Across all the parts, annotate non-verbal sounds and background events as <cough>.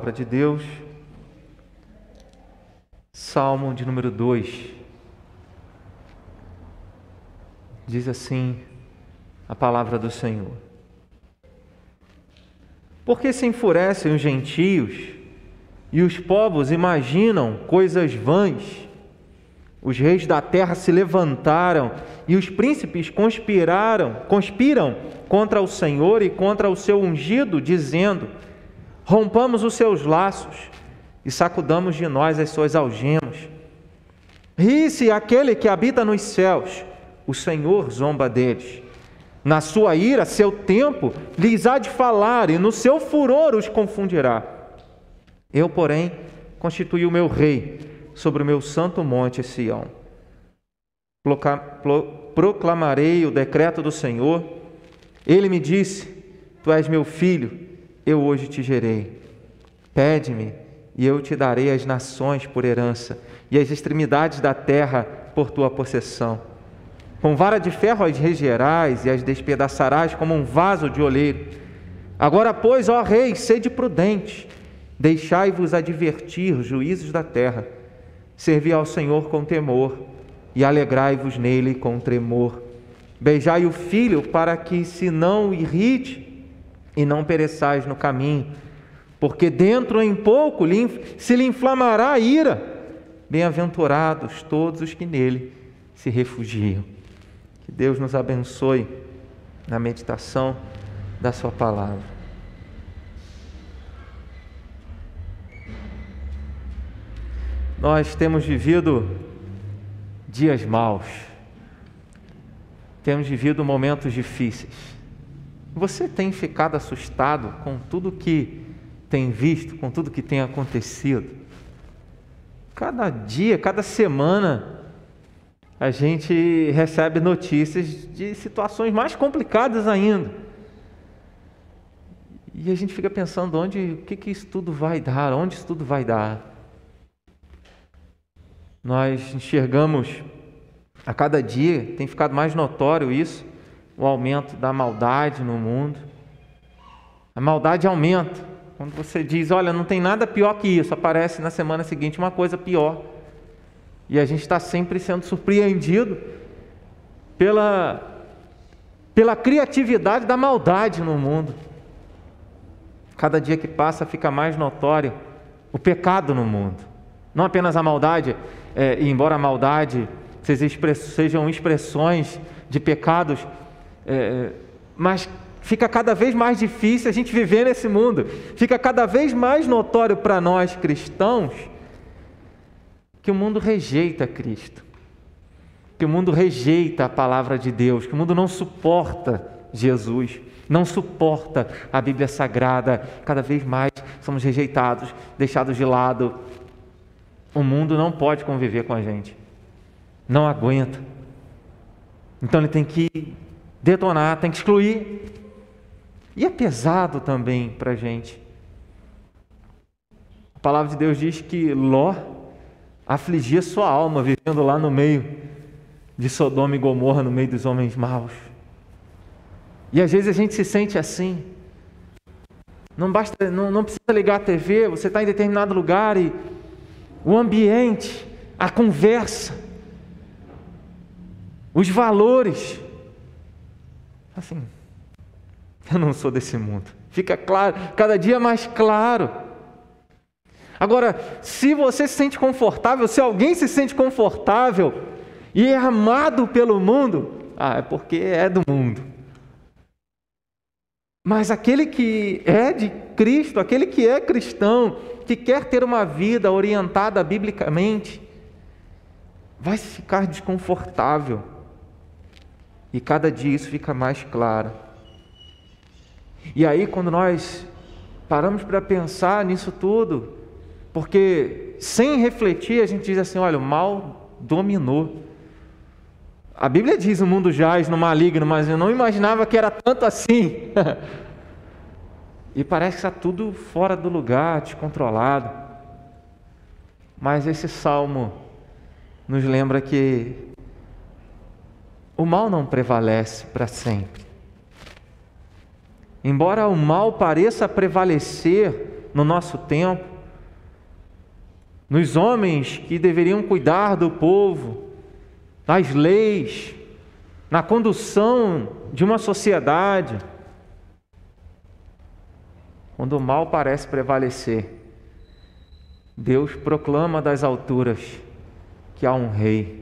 palavra de Deus, Salmo de número 2. Diz assim a palavra do Senhor: Porque se enfurecem os gentios e os povos imaginam coisas vãs? Os reis da terra se levantaram e os príncipes conspiraram, conspiram contra o Senhor e contra o seu ungido, dizendo: Rompamos os seus laços e sacudamos de nós as suas algemas. Ri-se aquele que habita nos céus, o Senhor zomba deles. Na sua ira, seu tempo lhes há de falar, e no seu furor os confundirá. Eu, porém, constituí o meu rei sobre o meu santo monte Sião. Proclamarei o decreto do Senhor. Ele me disse: Tu és meu filho eu hoje te gerei. Pede-me, e eu te darei as nações por herança, e as extremidades da terra por tua possessão. Com vara de ferro as regerás e as despedaçarás como um vaso de oleiro. Agora, pois, ó rei, sede prudente, deixai-vos advertir os juízos da terra. Servi ao Senhor com temor e alegrai-vos nele com tremor. Beijai o filho para que se não irrite e não pereçais no caminho, porque dentro em pouco se lhe inflamará a ira. Bem-aventurados todos os que nele se refugiam. Que Deus nos abençoe na meditação da Sua palavra. Nós temos vivido dias maus, temos vivido momentos difíceis. Você tem ficado assustado com tudo que tem visto, com tudo que tem acontecido? Cada dia, cada semana, a gente recebe notícias de situações mais complicadas ainda. E a gente fica pensando onde, o que, que isso tudo vai dar, onde isso tudo vai dar. Nós enxergamos a cada dia, tem ficado mais notório isso, o aumento da maldade no mundo. A maldade aumenta. Quando você diz, olha, não tem nada pior que isso, aparece na semana seguinte uma coisa pior. E a gente está sempre sendo surpreendido pela, pela criatividade da maldade no mundo. Cada dia que passa fica mais notório o pecado no mundo. Não apenas a maldade, é, embora a maldade sejam expressões de pecados é, é, mas fica cada vez mais difícil a gente viver nesse mundo, fica cada vez mais notório para nós cristãos que o mundo rejeita Cristo, que o mundo rejeita a palavra de Deus, que o mundo não suporta Jesus, não suporta a Bíblia Sagrada, cada vez mais somos rejeitados, deixados de lado. O mundo não pode conviver com a gente, não aguenta. Então ele tem que detonar, tem que excluir. E é pesado também para a gente. A palavra de Deus diz que Ló afligia sua alma vivendo lá no meio de Sodoma e Gomorra, no meio dos homens maus. E às vezes a gente se sente assim. Não basta, não, não precisa ligar a TV, você está em determinado lugar e o ambiente, a conversa, os valores Assim, eu não sou desse mundo. Fica claro, cada dia mais claro. Agora, se você se sente confortável, se alguém se sente confortável e é amado pelo mundo, ah, é porque é do mundo. Mas aquele que é de Cristo, aquele que é cristão, que quer ter uma vida orientada biblicamente, vai ficar desconfortável e cada dia isso fica mais claro. E aí, quando nós paramos para pensar nisso tudo, porque sem refletir a gente diz assim: olha, o mal dominou. A Bíblia diz: o mundo jaz no maligno, mas eu não imaginava que era tanto assim. <laughs> e parece que está tudo fora do lugar, descontrolado. Mas esse salmo nos lembra que o mal não prevalece para sempre. Embora o mal pareça prevalecer no nosso tempo, nos homens que deveriam cuidar do povo, nas leis, na condução de uma sociedade. Quando o mal parece prevalecer, Deus proclama das alturas que há um rei.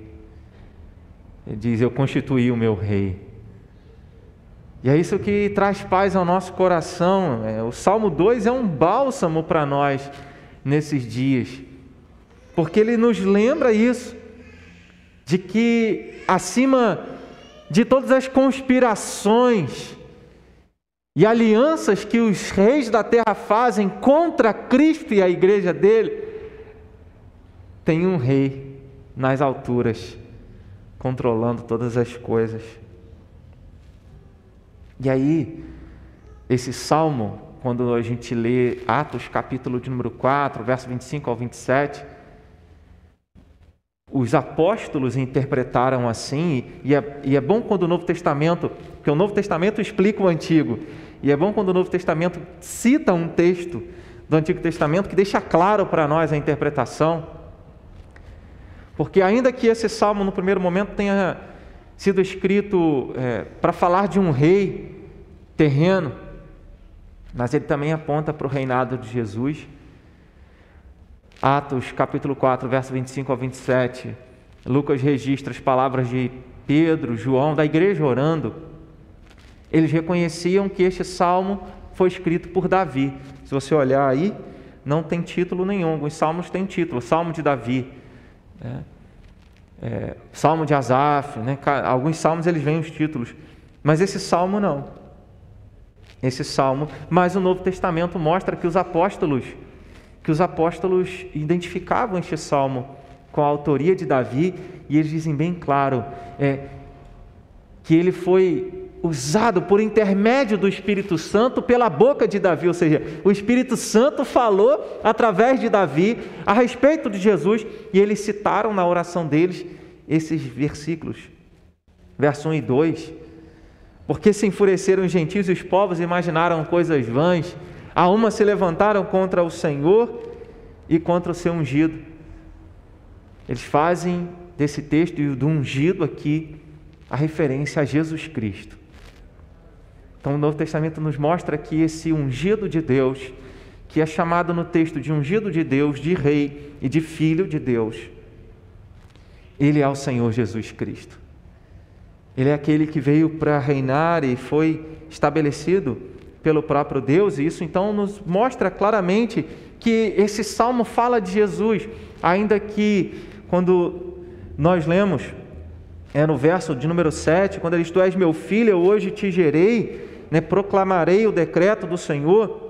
Ele diz: Eu constituí o meu rei. E é isso que traz paz ao nosso coração. É, o Salmo 2 é um bálsamo para nós nesses dias, porque ele nos lembra isso, de que acima de todas as conspirações e alianças que os reis da terra fazem contra Cristo e a igreja dele, tem um rei nas alturas controlando todas as coisas. E aí, esse salmo, quando a gente lê Atos, capítulo de número 4, verso 25 ao 27, os apóstolos interpretaram assim, e é, e é bom quando o Novo Testamento, porque o Novo Testamento explica o Antigo, e é bom quando o Novo Testamento cita um texto do Antigo Testamento que deixa claro para nós a interpretação, porque ainda que esse salmo no primeiro momento tenha sido escrito é, para falar de um rei terreno, mas ele também aponta para o reinado de Jesus. Atos capítulo 4, verso 25 ao 27, Lucas registra as palavras de Pedro, João, da igreja orando. Eles reconheciam que este salmo foi escrito por Davi. Se você olhar aí, não tem título nenhum. Alguns salmos têm título, Salmo de Davi. Né? é, Salmo de Asaf, né? alguns salmos eles vêm os títulos, mas esse salmo não. Esse salmo, mas o Novo Testamento mostra que os apóstolos, que os apóstolos identificavam este salmo com a autoria de Davi e eles dizem bem claro é, que ele foi usado por intermédio do Espírito Santo pela boca de Davi, ou seja, o Espírito Santo falou através de Davi a respeito de Jesus e eles citaram na oração deles esses versículos, verso 1 e 2. Porque se enfureceram os gentios e os povos imaginaram coisas vãs, a uma se levantaram contra o Senhor e contra o seu ungido. Eles fazem desse texto e do ungido aqui a referência a Jesus Cristo. Então, o Novo Testamento nos mostra que esse ungido de Deus, que é chamado no texto de ungido de Deus, de rei e de filho de Deus, ele é o Senhor Jesus Cristo. Ele é aquele que veio para reinar e foi estabelecido pelo próprio Deus, e isso então nos mostra claramente que esse salmo fala de Jesus, ainda que quando nós lemos é no verso de número 7, quando ele diz: Tu és meu filho, eu hoje te gerei, né, proclamarei o decreto do Senhor.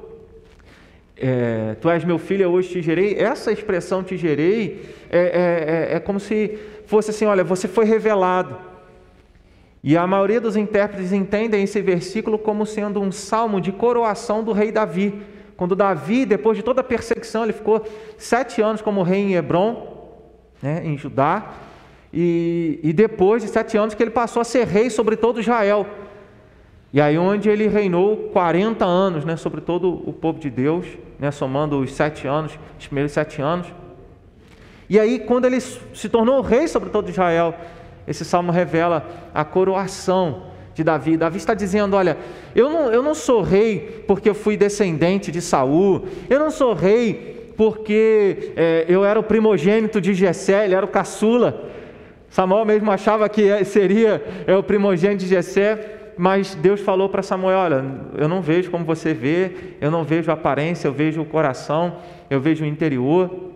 É, tu és meu filho, eu hoje te gerei. Essa expressão te gerei é, é, é, é como se fosse assim: olha, você foi revelado. E a maioria dos intérpretes entendem esse versículo como sendo um salmo de coroação do rei Davi. Quando Davi, depois de toda a perseguição, ele ficou sete anos como rei em Hebron, né, em Judá, e, e depois de sete anos que ele passou a ser rei sobre todo Israel. E aí onde ele reinou 40 anos né, sobre todo o povo de Deus, né, somando os sete anos, os primeiros sete anos. E aí, quando ele se tornou rei sobre todo Israel, esse salmo revela a coroação de Davi. Davi está dizendo: Olha, eu não, eu não sou rei porque eu fui descendente de Saul, eu não sou rei porque é, eu era o primogênito de Jessé, ele era o caçula. Samuel mesmo achava que seria é, o primogênito de Jessé mas Deus falou para Samuel: Olha, eu não vejo como você vê, eu não vejo a aparência, eu vejo o coração, eu vejo o interior.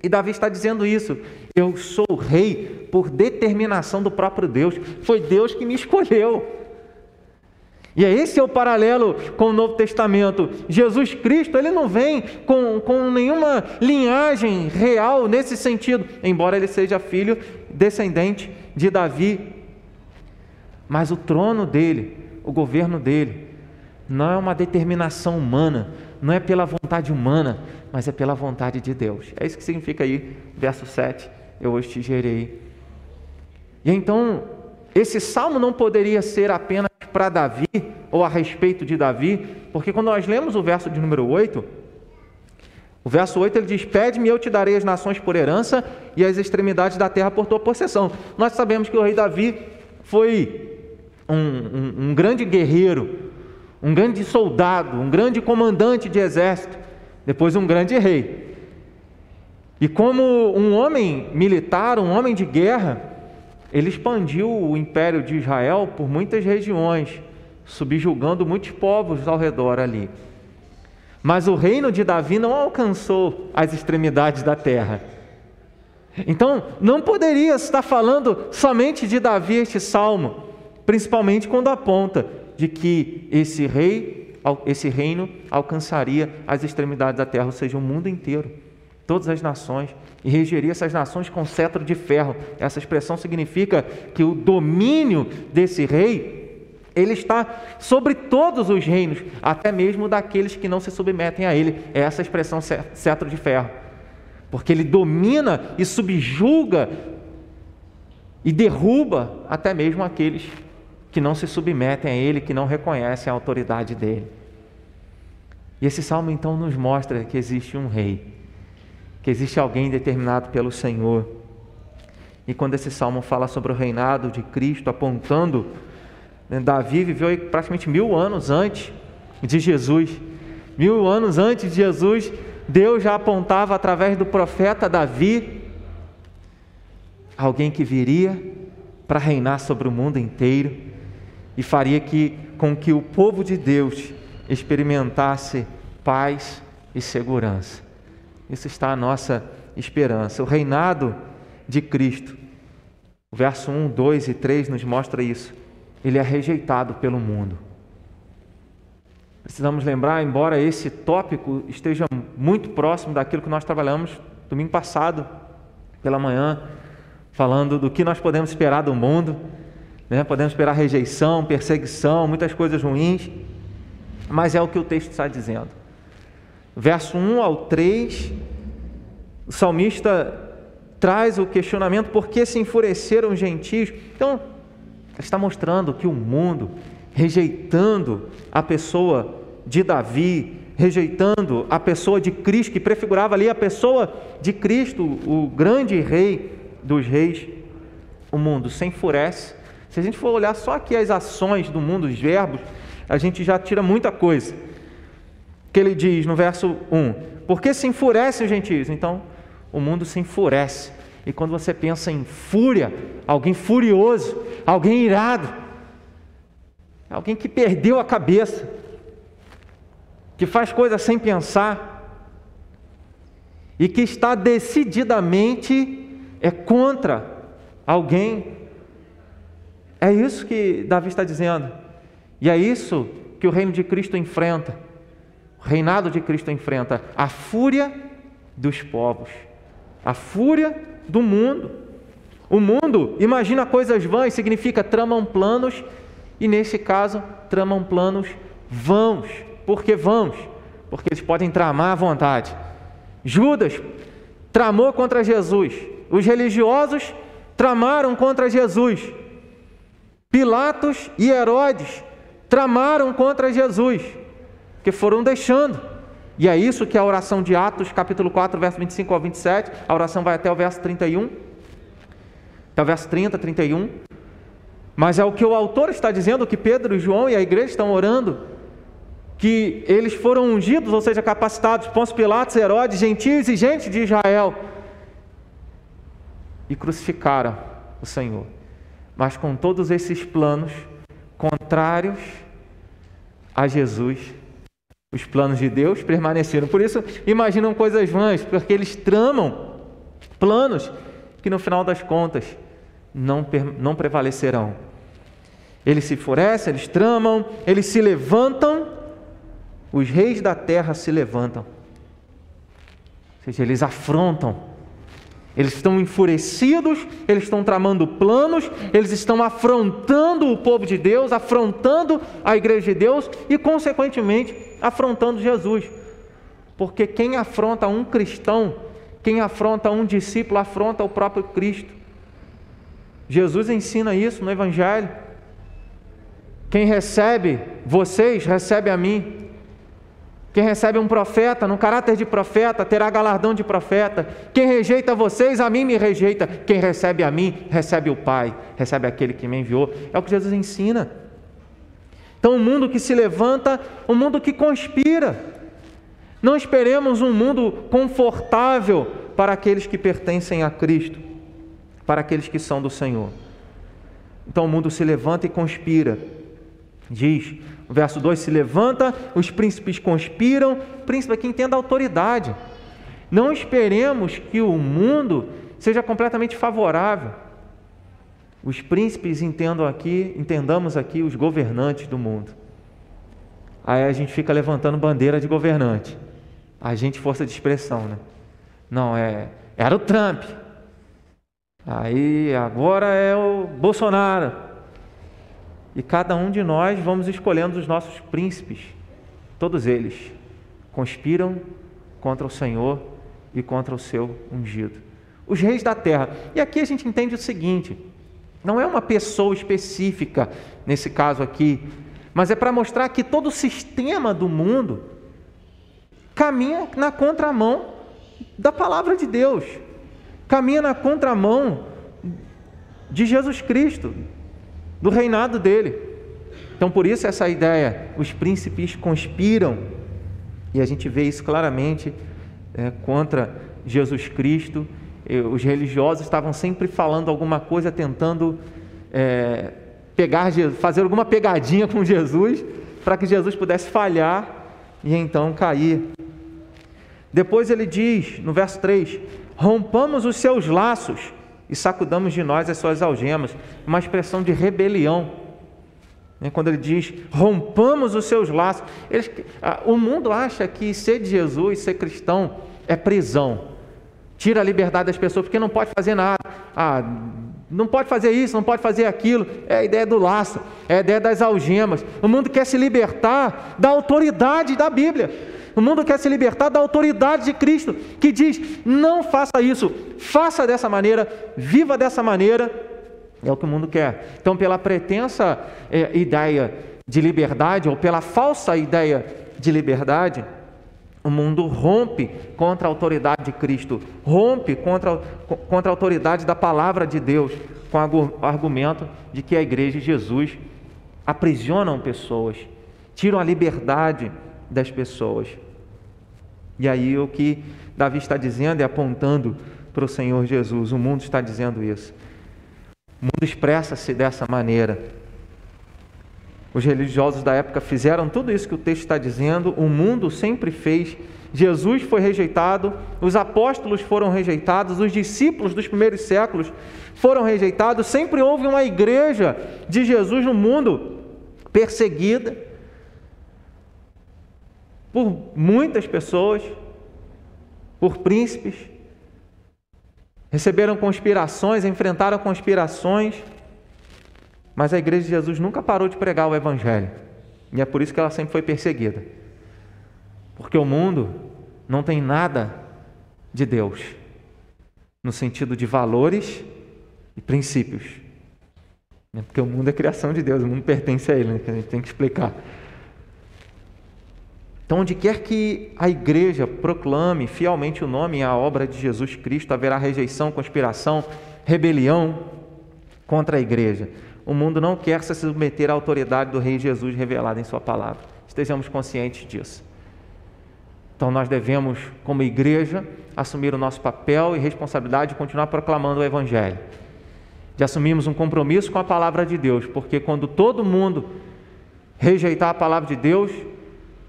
E Davi está dizendo isso. Eu sou rei por determinação do próprio Deus. Foi Deus que me escolheu. E é esse é o paralelo com o Novo Testamento. Jesus Cristo, ele não vem com, com nenhuma linhagem real nesse sentido, embora ele seja filho descendente de Davi, mas o trono dele, o governo dele, não é uma determinação humana, não é pela vontade humana, mas é pela vontade de Deus. É isso que significa aí, verso 7, eu hoje te gerei. E então, esse salmo não poderia ser apenas para Davi, ou a respeito de Davi, porque quando nós lemos o verso de número 8, O verso 8 ele diz: Pede-me, eu te darei as nações por herança e as extremidades da terra por tua possessão. Nós sabemos que o rei Davi foi um, um, um grande guerreiro, um grande soldado, um grande comandante de exército, depois um grande rei. E como um homem militar, um homem de guerra, ele expandiu o império de Israel por muitas regiões, subjugando muitos povos ao redor ali. Mas o reino de Davi não alcançou as extremidades da terra. Então, não poderia estar falando somente de Davi este salmo, principalmente quando aponta de que esse rei, esse reino alcançaria as extremidades da terra, ou seja, o mundo inteiro, todas as nações, e regeria essas nações com cetro de ferro. Essa expressão significa que o domínio desse rei ele está sobre todos os reinos, até mesmo daqueles que não se submetem a ele. É essa expressão cetro de ferro. Porque ele domina e subjuga e derruba até mesmo aqueles que não se submetem a ele, que não reconhecem a autoridade dele. E esse salmo então nos mostra que existe um rei, que existe alguém determinado pelo Senhor. E quando esse salmo fala sobre o reinado de Cristo, apontando né, Davi viveu praticamente mil anos antes de Jesus. Mil anos antes de Jesus, Deus já apontava através do profeta Davi alguém que viria para reinar sobre o mundo inteiro e faria que, com que o povo de Deus experimentasse paz e segurança. Isso está a nossa esperança. O reinado de Cristo. O verso 1, 2 e 3 nos mostra isso ele é rejeitado pelo mundo. Precisamos lembrar, embora esse tópico esteja muito próximo daquilo que nós trabalhamos domingo passado, pela manhã, falando do que nós podemos esperar do mundo, né? podemos esperar rejeição, perseguição, muitas coisas ruins, mas é o que o texto está dizendo. Verso 1 ao 3, o salmista traz o questionamento: por que se enfureceram os gentios? Então, está mostrando que o mundo, rejeitando a pessoa de Davi, rejeitando a pessoa de Cristo, que prefigurava ali a pessoa de Cristo, o grande rei dos reis, o mundo se enfurece. Se a gente for olhar só aqui as ações do mundo, os verbos, a gente já tira muita coisa. Que ele diz no verso 1: Por que se enfurecem os gentios? Então, o mundo se enfurece. E quando você pensa em fúria, alguém furioso, alguém irado, alguém que perdeu a cabeça, que faz coisas sem pensar e que está decididamente é contra alguém. É isso que Davi está dizendo. E é isso que o reino de Cristo enfrenta. O reinado de Cristo enfrenta a fúria dos povos, a fúria do mundo. O mundo imagina coisas vãs, significa tramam planos, e nesse caso, tramam planos vãos. Por que vãos? Porque eles podem tramar à vontade. Judas tramou contra Jesus, os religiosos tramaram contra Jesus, Pilatos e Herodes tramaram contra Jesus, que foram deixando. E é isso que a oração de Atos, capítulo 4, verso 25 ao 27, a oração vai até o verso 31, até o verso 30, 31. Mas é o que o autor está dizendo, que Pedro, João e a igreja estão orando, que eles foram ungidos, ou seja, capacitados, Pôncio Pilatos, Herodes, gentios e gente de Israel, e crucificaram o Senhor. Mas com todos esses planos contrários a Jesus, os planos de Deus permaneceram. Por isso, imaginam coisas vãs, porque eles tramam planos que no final das contas não, não prevalecerão. Eles se enfurecem, eles tramam, eles se levantam, os reis da terra se levantam. Ou seja, eles afrontam eles estão enfurecidos, eles estão tramando planos, eles estão afrontando o povo de Deus, afrontando a igreja de Deus e, consequentemente, afrontando Jesus. Porque quem afronta um cristão, quem afronta um discípulo, afronta o próprio Cristo. Jesus ensina isso no Evangelho. Quem recebe vocês, recebe a mim. Quem recebe um profeta no caráter de profeta terá galardão de profeta. Quem rejeita vocês, a mim me rejeita. Quem recebe a mim, recebe o Pai, recebe aquele que me enviou. É o que Jesus ensina. Então, um mundo que se levanta, um mundo que conspira. Não esperemos um mundo confortável para aqueles que pertencem a Cristo, para aqueles que são do Senhor. Então, o mundo se levanta e conspira. Diz, verso 2: se levanta, os príncipes conspiram, príncipe que entenda a autoridade. Não esperemos que o mundo seja completamente favorável. Os príncipes entendam aqui, entendamos aqui os governantes do mundo. Aí a gente fica levantando bandeira de governante. A gente força de expressão, né? Não, é, era o Trump. Aí agora é o Bolsonaro. E cada um de nós vamos escolhendo os nossos príncipes. Todos eles conspiram contra o Senhor e contra o seu ungido. Os reis da terra. E aqui a gente entende o seguinte: não é uma pessoa específica, nesse caso aqui, mas é para mostrar que todo o sistema do mundo caminha na contramão da palavra de Deus, caminha na contramão de Jesus Cristo, do reinado dele. Então, por isso, essa ideia, os príncipes conspiram, e a gente vê isso claramente é, contra Jesus Cristo. Os religiosos estavam sempre falando alguma coisa, tentando é, pegar, fazer alguma pegadinha com Jesus, para que Jesus pudesse falhar e então cair. Depois ele diz, no verso 3: Rompamos os seus laços e sacudamos de nós as suas algemas. Uma expressão de rebelião. Né, quando ele diz, rompamos os seus laços. Eles, o mundo acha que ser de Jesus, ser cristão, é prisão. Tira a liberdade das pessoas, porque não pode fazer nada. Ah, não pode fazer isso, não pode fazer aquilo. É a ideia do laço, é a ideia das algemas. O mundo quer se libertar da autoridade da Bíblia. O mundo quer se libertar da autoridade de Cristo, que diz: não faça isso, faça dessa maneira, viva dessa maneira. É o que o mundo quer. Então, pela pretensa é, ideia de liberdade, ou pela falsa ideia de liberdade, o mundo rompe contra a autoridade de Cristo, rompe contra, contra a autoridade da palavra de Deus, com o argumento de que a igreja de Jesus aprisionam pessoas, tiram a liberdade das pessoas. E aí o que Davi está dizendo é apontando para o Senhor Jesus. O mundo está dizendo isso. O mundo expressa-se dessa maneira. Os religiosos da época fizeram tudo isso que o texto está dizendo, o mundo sempre fez. Jesus foi rejeitado, os apóstolos foram rejeitados, os discípulos dos primeiros séculos foram rejeitados. Sempre houve uma igreja de Jesus no mundo perseguida por muitas pessoas, por príncipes, receberam conspirações, enfrentaram conspirações, mas a igreja de Jesus nunca parou de pregar o Evangelho, e é por isso que ela sempre foi perseguida, porque o mundo não tem nada de Deus, no sentido de valores e princípios, né? porque o mundo é criação de Deus, o mundo pertence a Ele, né? a gente tem que explicar. Então, onde quer que a igreja proclame fielmente o nome e a obra de Jesus Cristo, haverá rejeição, conspiração, rebelião contra a igreja. O mundo não quer se submeter à autoridade do Rei Jesus revelada em Sua palavra. Estejamos conscientes disso. Então, nós devemos, como igreja, assumir o nosso papel e responsabilidade de continuar proclamando o Evangelho. De assumirmos um compromisso com a palavra de Deus, porque quando todo mundo rejeitar a palavra de Deus,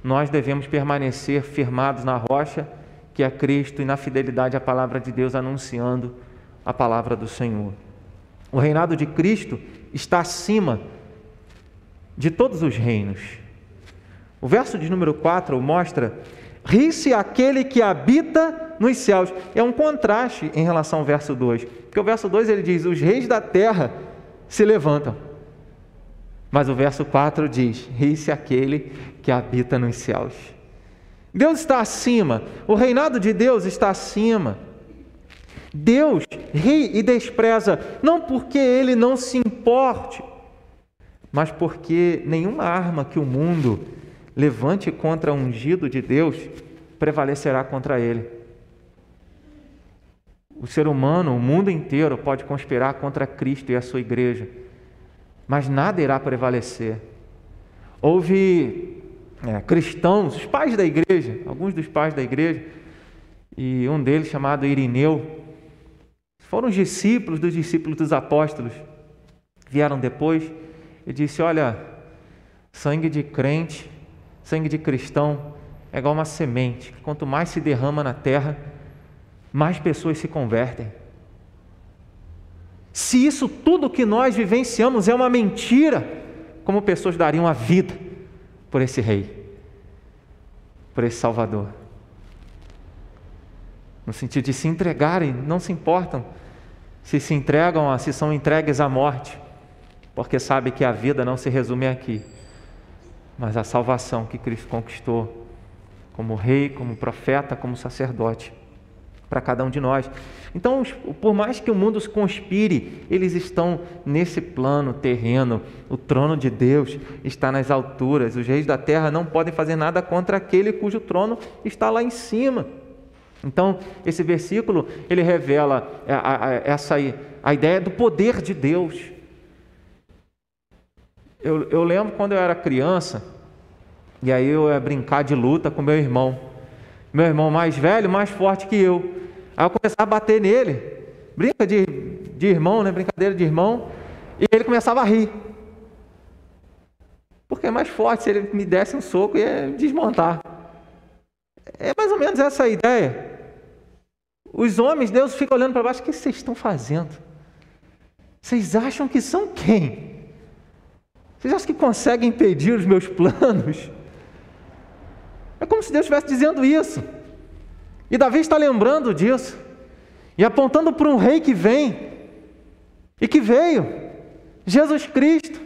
nós devemos permanecer firmados na rocha, que é Cristo, e na fidelidade à palavra de Deus, anunciando a palavra do Senhor. O reinado de Cristo está acima de todos os reinos. O verso de número 4 mostra: ri-se aquele que habita nos céus. É um contraste em relação ao verso 2, porque o verso 2 ele diz: os reis da terra se levantam. Mas o verso 4 diz: ri-se aquele que habita nos céus. Deus está acima, o reinado de Deus está acima. Deus ri e despreza, não porque ele não se importe, mas porque nenhuma arma que o mundo levante contra o ungido de Deus, prevalecerá contra ele. O ser humano, o mundo inteiro pode conspirar contra Cristo e a sua igreja, mas nada irá prevalecer. Houve é, cristãos, os pais da igreja, alguns dos pais da igreja, e um deles chamado Irineu, foram os discípulos dos discípulos dos apóstolos, vieram depois e disse: Olha, sangue de crente, sangue de cristão é igual uma semente, quanto mais se derrama na terra, mais pessoas se convertem. Se isso tudo que nós vivenciamos é uma mentira, como pessoas dariam a vida por esse rei, por esse Salvador? No sentido de se entregarem, não se importam se se entregam, se são entregues à morte, porque sabe que a vida não se resume aqui, mas a salvação que Cristo conquistou como rei, como profeta, como sacerdote para cada um de nós. Então, por mais que o mundo conspire, eles estão nesse plano terreno. O trono de Deus está nas alturas. Os reis da terra não podem fazer nada contra aquele cujo trono está lá em cima. Então, esse versículo ele revela a, a, essa a ideia do poder de Deus. Eu, eu lembro quando eu era criança, e aí eu ia brincar de luta com meu irmão. Meu irmão mais velho, mais forte que eu. Aí eu começava a bater nele. Brinca de, de irmão, né? Brincadeira de irmão. E ele começava a rir. Porque é mais forte, se ele me desse um soco, ia desmontar. É mais ou menos essa a ideia. Os homens, Deus fica olhando para baixo, o que vocês estão fazendo? Vocês acham que são quem? Vocês acham que conseguem impedir os meus planos? É como se Deus estivesse dizendo isso. E Davi está lembrando disso. E apontando para um rei que vem. E que veio. Jesus Cristo.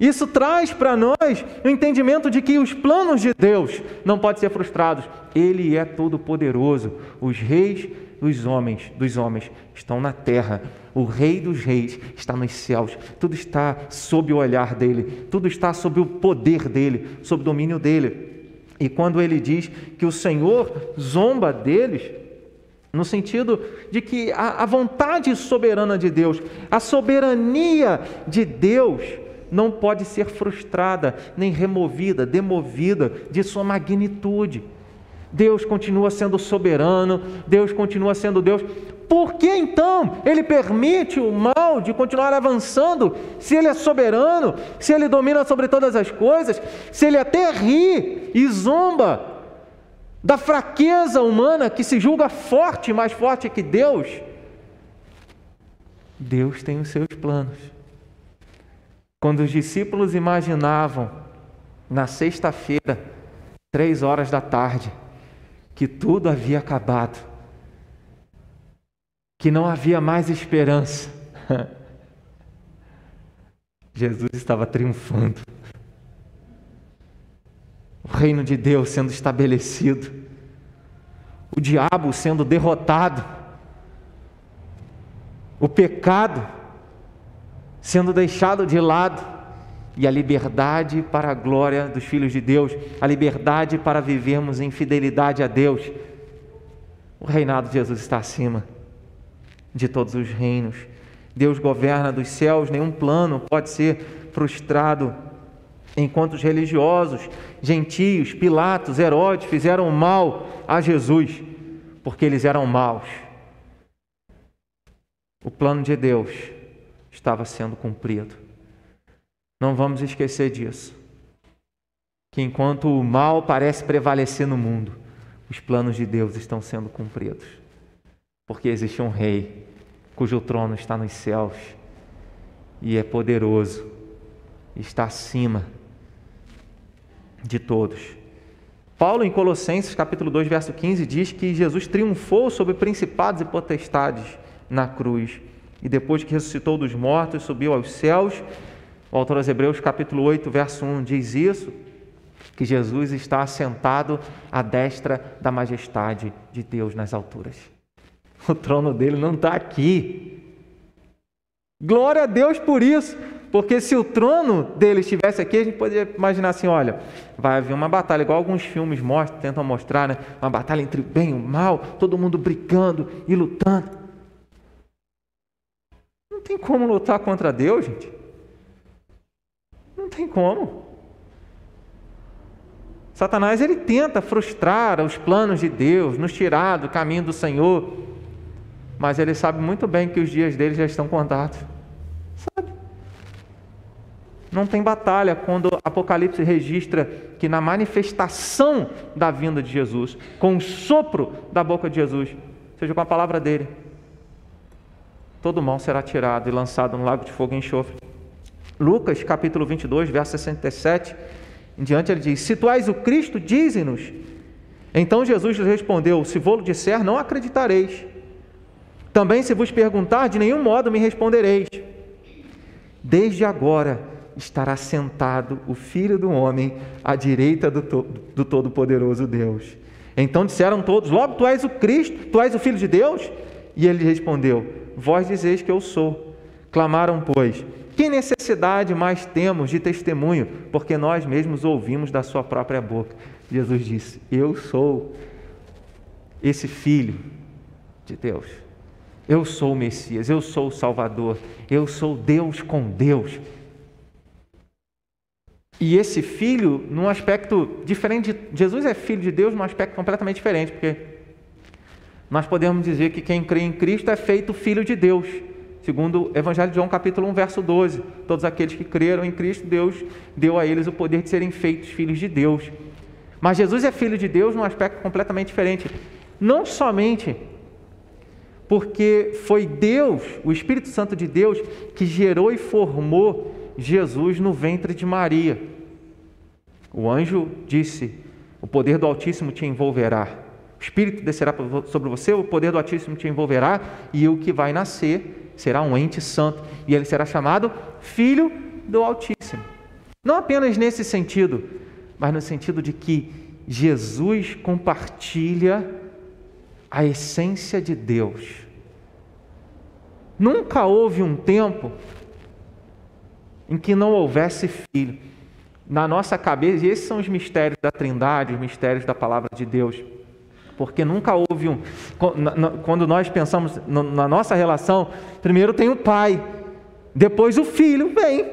Isso traz para nós o entendimento de que os planos de Deus não podem ser frustrados. Ele é todo poderoso. Os reis dos homens, dos homens estão na terra. O rei dos reis está nos céus. Tudo está sob o olhar dele. Tudo está sob o poder dele, sob o domínio dele. E quando ele diz que o Senhor zomba deles, no sentido de que a, a vontade soberana de Deus, a soberania de Deus, não pode ser frustrada, nem removida, demovida de sua magnitude. Deus continua sendo soberano, Deus continua sendo Deus. Por que então ele permite o mal de continuar avançando, se ele é soberano, se ele domina sobre todas as coisas, se ele até ri e zomba da fraqueza humana que se julga forte, mais forte que Deus? Deus tem os seus planos. Quando os discípulos imaginavam, na sexta-feira, três horas da tarde, que tudo havia acabado, que não havia mais esperança, <laughs> Jesus estava triunfando. O reino de Deus sendo estabelecido, o diabo sendo derrotado, o pecado sendo deixado de lado, e a liberdade para a glória dos filhos de Deus, a liberdade para vivermos em fidelidade a Deus. O reinado de Jesus está acima de todos os reinos. Deus governa dos céus, nenhum plano pode ser frustrado. Enquanto os religiosos, gentios, Pilatos, Herodes fizeram mal a Jesus, porque eles eram maus. O plano de Deus estava sendo cumprido. Não vamos esquecer disso. Que enquanto o mal parece prevalecer no mundo, os planos de Deus estão sendo cumpridos. Porque existe um rei cujo trono está nos céus e é poderoso, está acima de todos. Paulo, em Colossenses capítulo 2, verso 15, diz que Jesus triunfou sobre principados e potestades na cruz e depois que ressuscitou dos mortos, subiu aos céus. O autor aos Hebreus, capítulo 8, verso 1, diz isso: que Jesus está assentado à destra da majestade de Deus nas alturas. O trono dele não está aqui. Glória a Deus por isso, Porque se o trono dele estivesse aqui, a gente poderia imaginar assim: olha, vai haver uma batalha, igual alguns filmes mostram, tentam mostrar, né? Uma batalha entre o bem e o mal, todo mundo brigando e lutando. Não tem como lutar contra Deus, gente. Não tem como. Satanás ele tenta frustrar os planos de Deus, nos tirar do caminho do Senhor, mas ele sabe muito bem que os dias dele já estão contados. Sabe? Não tem batalha quando Apocalipse registra que na manifestação da vinda de Jesus, com o sopro da boca de Jesus, seja com a palavra dele, todo mal será tirado e lançado no lago de fogo e enxofre. Lucas capítulo 22, verso 67 em diante, ele diz: Se tu és o Cristo, dize-nos. Então Jesus lhe respondeu: Se vou-lo disser, não acreditareis. Também, se vos perguntar, de nenhum modo me respondereis. Desde agora estará sentado o Filho do Homem à direita do, do Todo-Poderoso Deus. Então disseram todos: Logo tu és o Cristo, tu és o Filho de Deus? E ele respondeu: Vós dizeis que eu sou. Clamaram, pois: que necessidade mais temos de testemunho? Porque nós mesmos ouvimos da Sua própria boca. Jesus disse: Eu sou esse Filho de Deus. Eu sou o Messias, eu sou o Salvador, eu sou Deus com Deus. E esse filho, num aspecto diferente, de, Jesus é filho de Deus num aspecto completamente diferente, porque nós podemos dizer que quem crê em Cristo é feito filho de Deus. Segundo o Evangelho de João, capítulo 1, verso 12. Todos aqueles que creram em Cristo, Deus deu a eles o poder de serem feitos filhos de Deus. Mas Jesus é filho de Deus num aspecto completamente diferente. Não somente porque foi Deus, o Espírito Santo de Deus, que gerou e formou Jesus no ventre de Maria. O anjo disse: O poder do Altíssimo te envolverá. O Espírito descerá sobre você, o poder do Altíssimo te envolverá, e o que vai nascer será um ente santo e ele será chamado Filho do Altíssimo. Não apenas nesse sentido, mas no sentido de que Jesus compartilha a essência de Deus. Nunca houve um tempo em que não houvesse filho. Na nossa cabeça, e esses são os mistérios da Trindade, os mistérios da palavra de Deus porque nunca houve um. Quando nós pensamos na nossa relação, primeiro tem o pai, depois o filho vem.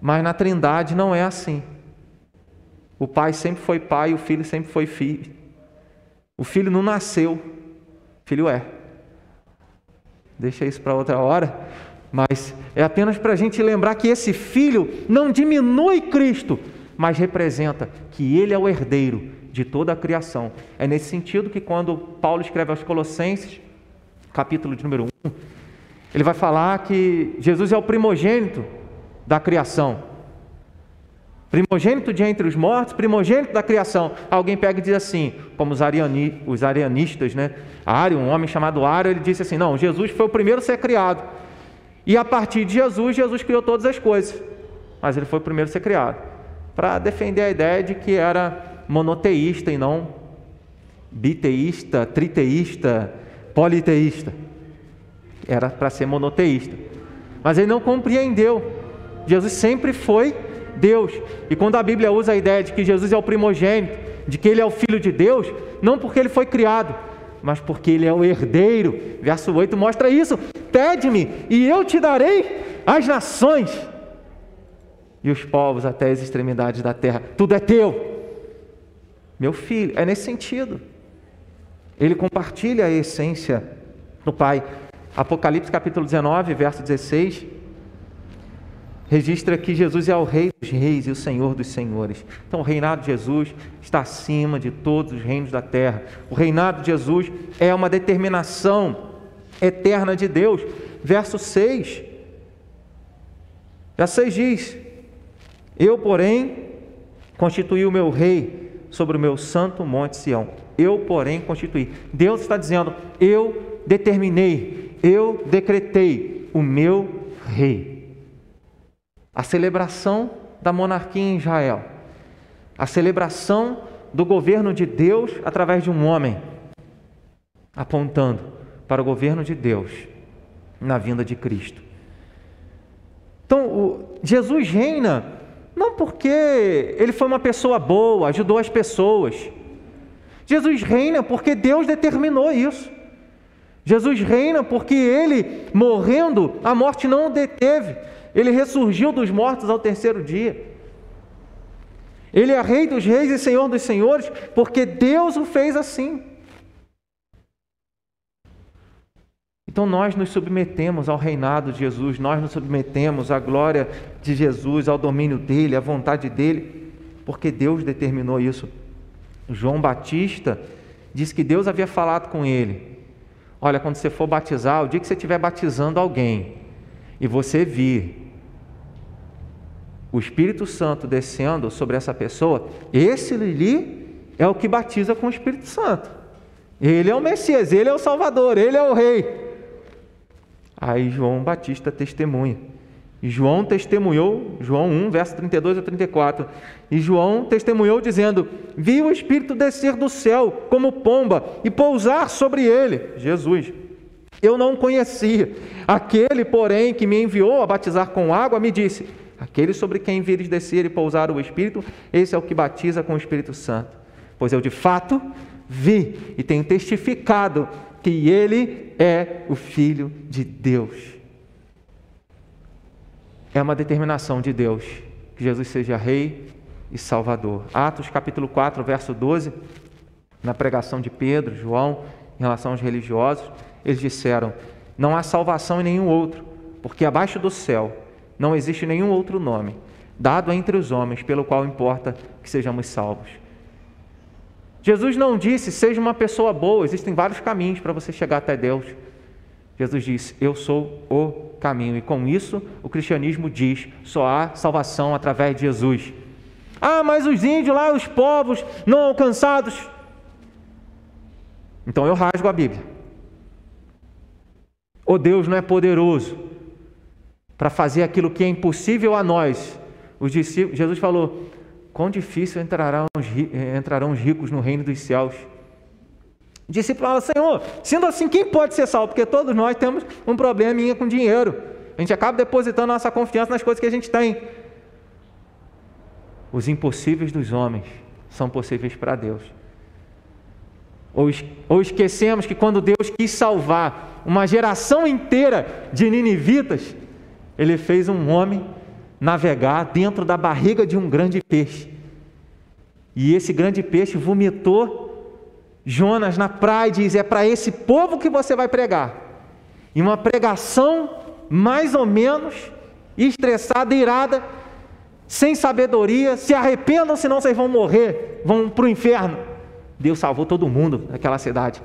Mas na Trindade não é assim. O pai sempre foi pai, o filho sempre foi filho. O filho não nasceu, o filho é. Deixa isso para outra hora, mas é apenas para a gente lembrar que esse filho não diminui Cristo, mas representa que ele é o herdeiro de toda a criação. É nesse sentido que quando Paulo escreve aos Colossenses, capítulo de número 1, ele vai falar que Jesus é o primogênito da criação. Primogênito de entre os mortos, primogênito da criação. Alguém pega e diz assim, como os, ariani, os arianistas, né? Ário, um homem chamado Ário, ele disse assim: não, Jesus foi o primeiro a ser criado. E a partir de Jesus, Jesus criou todas as coisas. Mas ele foi o primeiro a ser criado. Para defender a ideia de que era monoteísta e não biteísta, triteísta, politeísta. Era para ser monoteísta. Mas ele não compreendeu. Jesus sempre foi Deus. E quando a Bíblia usa a ideia de que Jesus é o primogênito, de que ele é o filho de Deus, não porque ele foi criado, mas porque ele é o herdeiro. Verso 8 mostra isso. Pede-me e eu te darei as nações e os povos até as extremidades da terra. Tudo é teu. Meu filho, é nesse sentido. Ele compartilha a essência do Pai. Apocalipse capítulo 19, verso 16, registra que Jesus é o Rei dos Reis e o Senhor dos Senhores. Então, o reinado de Jesus está acima de todos os reinos da terra. O reinado de Jesus é uma determinação eterna de Deus. Verso 6. Verso 6 diz: Eu, porém, constituí o meu rei sobre o meu santo monte Sião. Eu, porém, constituí. Deus está dizendo: Eu determinei, eu decretei o meu rei. A celebração da monarquia em Israel, a celebração do governo de Deus através de um homem, apontando para o governo de Deus na vinda de Cristo. Então, Jesus reina não porque ele foi uma pessoa boa, ajudou as pessoas. Jesus reina porque Deus determinou isso. Jesus reina porque ele, morrendo, a morte não o deteve. Ele ressurgiu dos mortos ao terceiro dia. Ele é Rei dos Reis e Senhor dos Senhores, porque Deus o fez assim. Então nós nos submetemos ao reinado de Jesus, nós nos submetemos à glória de Jesus, ao domínio dele, à vontade dele, porque Deus determinou isso. João Batista disse que Deus havia falado com ele Olha, quando você for batizar, o dia que você estiver batizando alguém e você vir o Espírito Santo descendo sobre essa pessoa, esse ali é o que batiza com o Espírito Santo. Ele é o Messias, ele é o Salvador, ele é o Rei. Aí João Batista testemunha. E João testemunhou, João 1, verso 32 a 34. E João testemunhou dizendo: Vi o Espírito descer do céu como pomba e pousar sobre ele, Jesus. Eu não conhecia. Aquele, porém, que me enviou a batizar com água, me disse: Aquele sobre quem vires descer e pousar o Espírito, esse é o que batiza com o Espírito Santo. Pois eu de fato vi e tenho testificado que ele é o Filho de Deus. É uma determinação de Deus que Jesus seja Rei e Salvador. Atos capítulo 4, verso 12, na pregação de Pedro, João, em relação aos religiosos, eles disseram: Não há salvação em nenhum outro, porque abaixo do céu não existe nenhum outro nome dado entre os homens pelo qual importa que sejamos salvos. Jesus não disse, seja uma pessoa boa, existem vários caminhos para você chegar até Deus. Jesus disse: Eu sou o caminho. E com isso, o cristianismo diz: só há salvação através de Jesus. Ah, mas os índios lá, os povos não alcançados. Então eu rasgo a Bíblia. O Deus não é poderoso para fazer aquilo que é impossível a nós. Jesus falou: quão difícil entrarão os, entrarão os ricos no reino dos céus. O discípulo fala, Senhor, sendo assim, quem pode ser salvo? Porque todos nós temos um probleminha com dinheiro. A gente acaba depositando nossa confiança nas coisas que a gente tem. Os impossíveis dos homens são possíveis para Deus. Ou, ou esquecemos que quando Deus quis salvar uma geração inteira de ninivitas, Ele fez um homem navegar dentro da barriga de um grande peixe. E esse grande peixe vomitou Jonas na praia diz: É para esse povo que você vai pregar. E uma pregação mais ou menos estressada, irada, sem sabedoria, se arrependam, senão vocês vão morrer, vão para o inferno. Deus salvou todo mundo naquela cidade.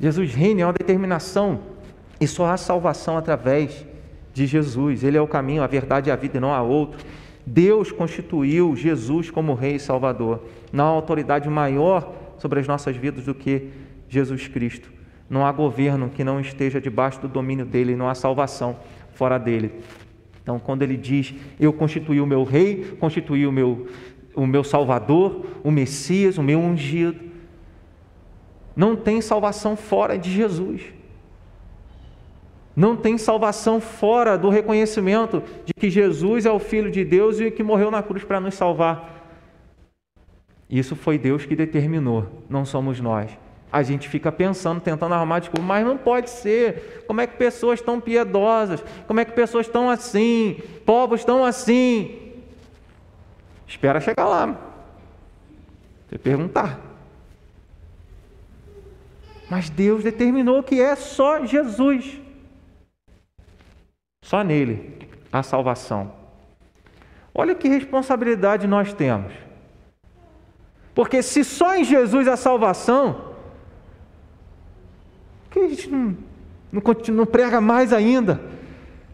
Jesus reina é uma determinação e só há salvação através de Jesus. Ele é o caminho, a verdade e a vida, e não há outro. Deus constituiu Jesus como Rei e Salvador. Não há autoridade maior sobre as nossas vidas do que Jesus Cristo. Não há governo que não esteja debaixo do domínio dele, não há salvação fora dele. Então, quando ele diz, Eu constituí o meu Rei, constituí o meu, o meu Salvador, o Messias, o meu ungido, não tem salvação fora de Jesus. Não tem salvação fora do reconhecimento de que Jesus é o Filho de Deus e que morreu na cruz para nos salvar. Isso foi Deus que determinou, não somos nós. A gente fica pensando, tentando arrumar desculpa, mas não pode ser. Como é que pessoas tão piedosas? Como é que pessoas estão assim? Povos estão assim? Espera chegar lá. Você perguntar. Mas Deus determinou que é só Jesus. Só nele há salvação. Olha que responsabilidade nós temos. Porque se só em Jesus há salvação, que a gente não, não, não prega mais ainda,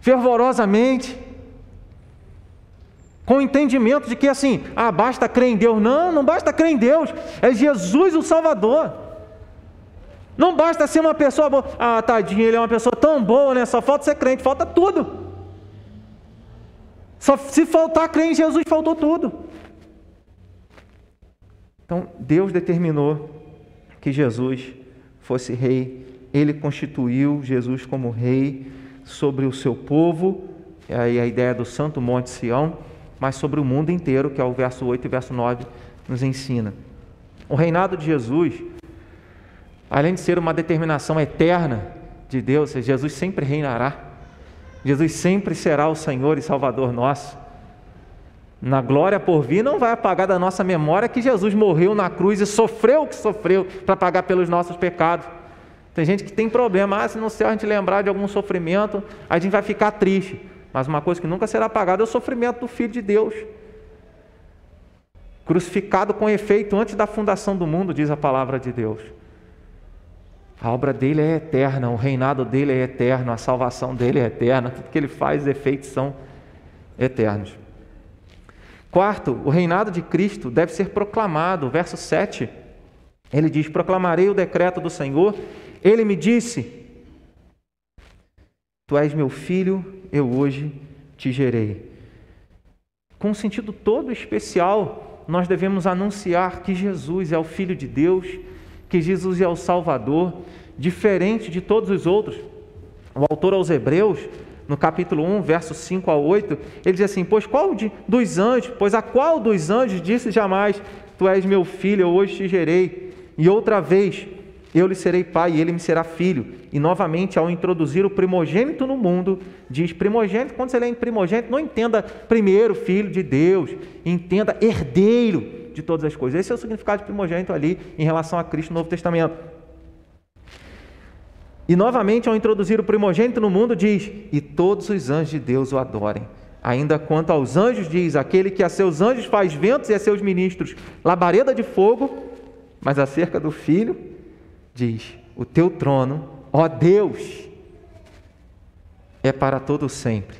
fervorosamente, com o entendimento de que assim, ah, basta crer em Deus. Não, não basta crer em Deus, é Jesus o Salvador. Não basta ser uma pessoa boa. Ah, tadinho, ele é uma pessoa tão boa, né? Só falta ser crente, falta tudo. Só se faltar crer em Jesus, faltou tudo. Então, Deus determinou que Jesus fosse rei ele constituiu Jesus como rei sobre o seu povo, aí a ideia do Santo Monte Sião, mas sobre o mundo inteiro, que é o verso 8 e verso 9 nos ensina. O reinado de Jesus, além de ser uma determinação eterna de Deus, Jesus sempre reinará. Jesus sempre será o Senhor e Salvador nosso. Na glória por vir, não vai apagar da nossa memória que Jesus morreu na cruz e sofreu o que sofreu para pagar pelos nossos pecados. Tem gente que tem problema, ah, se no céu a gente lembrar de algum sofrimento, a gente vai ficar triste. Mas uma coisa que nunca será apagada é o sofrimento do Filho de Deus. Crucificado com efeito antes da fundação do mundo, diz a palavra de Deus. A obra dele é eterna, o reinado dele é eterno, a salvação dele é eterna, tudo que ele faz, os efeitos são eternos. Quarto, o reinado de Cristo deve ser proclamado. Verso 7, ele diz: Proclamarei o decreto do Senhor. Ele me disse: Tu és meu filho, eu hoje te gerei. Com um sentido todo especial, nós devemos anunciar que Jesus é o Filho de Deus, que Jesus é o Salvador, diferente de todos os outros. O autor aos Hebreus, no capítulo 1, versos 5 a 8, ele diz assim: Pois qual dos anjos, pois a qual dos anjos disse jamais: Tu és meu filho, eu hoje te gerei? E outra vez, eu lhe serei pai e ele me será filho. E novamente, ao introduzir o primogênito no mundo, diz primogênito, quando você lê em primogênito, não entenda primeiro filho de Deus, entenda herdeiro de todas as coisas. Esse é o significado de primogênito ali em relação a Cristo no Novo Testamento. E novamente, ao introduzir o primogênito no mundo, diz: E todos os anjos de Deus o adorem. Ainda quanto aos anjos, diz: Aquele que a seus anjos faz ventos e a seus ministros labareda de fogo, mas acerca do filho, diz: O teu trono, ó Deus, é para todo sempre,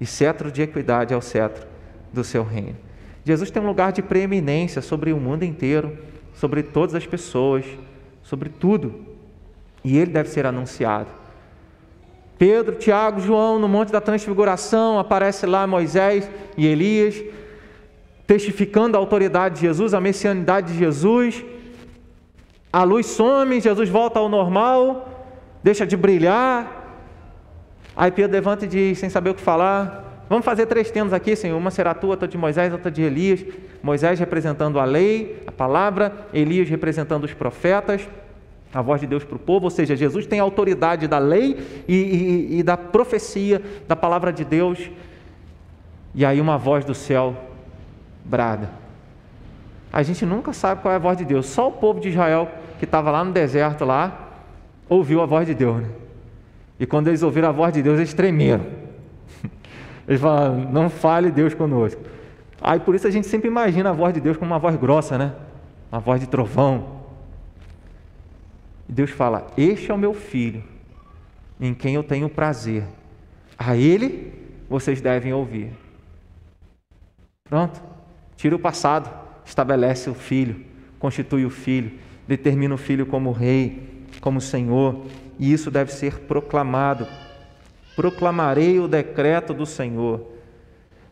e cetro de equidade é o cetro do seu reino. Jesus tem um lugar de preeminência sobre o mundo inteiro, sobre todas as pessoas, sobre tudo, e ele deve ser anunciado. Pedro, Tiago, João, no Monte da Transfiguração, aparece lá Moisés e Elias, testificando a autoridade de Jesus, a messianidade de Jesus, a luz some, Jesus volta ao normal, deixa de brilhar. Aí Pedro levanta e diz, sem saber o que falar: Vamos fazer três tendas aqui, Senhor. Uma será tua, outra de Moisés, outra de Elias. Moisés representando a lei, a palavra, Elias representando os profetas, a voz de Deus para o povo. Ou seja, Jesus tem a autoridade da lei e, e, e da profecia, da palavra de Deus. E aí uma voz do céu brada: a gente nunca sabe qual é a voz de Deus. Só o povo de Israel que estava lá no deserto lá ouviu a voz de Deus. Né? E quando eles ouviram a voz de Deus, eles tremeram. <laughs> Eles falaram: "Não fale Deus conosco". Aí por isso a gente sempre imagina a voz de Deus como uma voz grossa, né? Uma voz de trovão. E Deus fala: "Este é o meu filho, em quem eu tenho prazer. A ele vocês devem ouvir". Pronto. Tira o passado estabelece o filho, constitui o filho, determina o filho como rei, como senhor, e isso deve ser proclamado. Proclamarei o decreto do Senhor.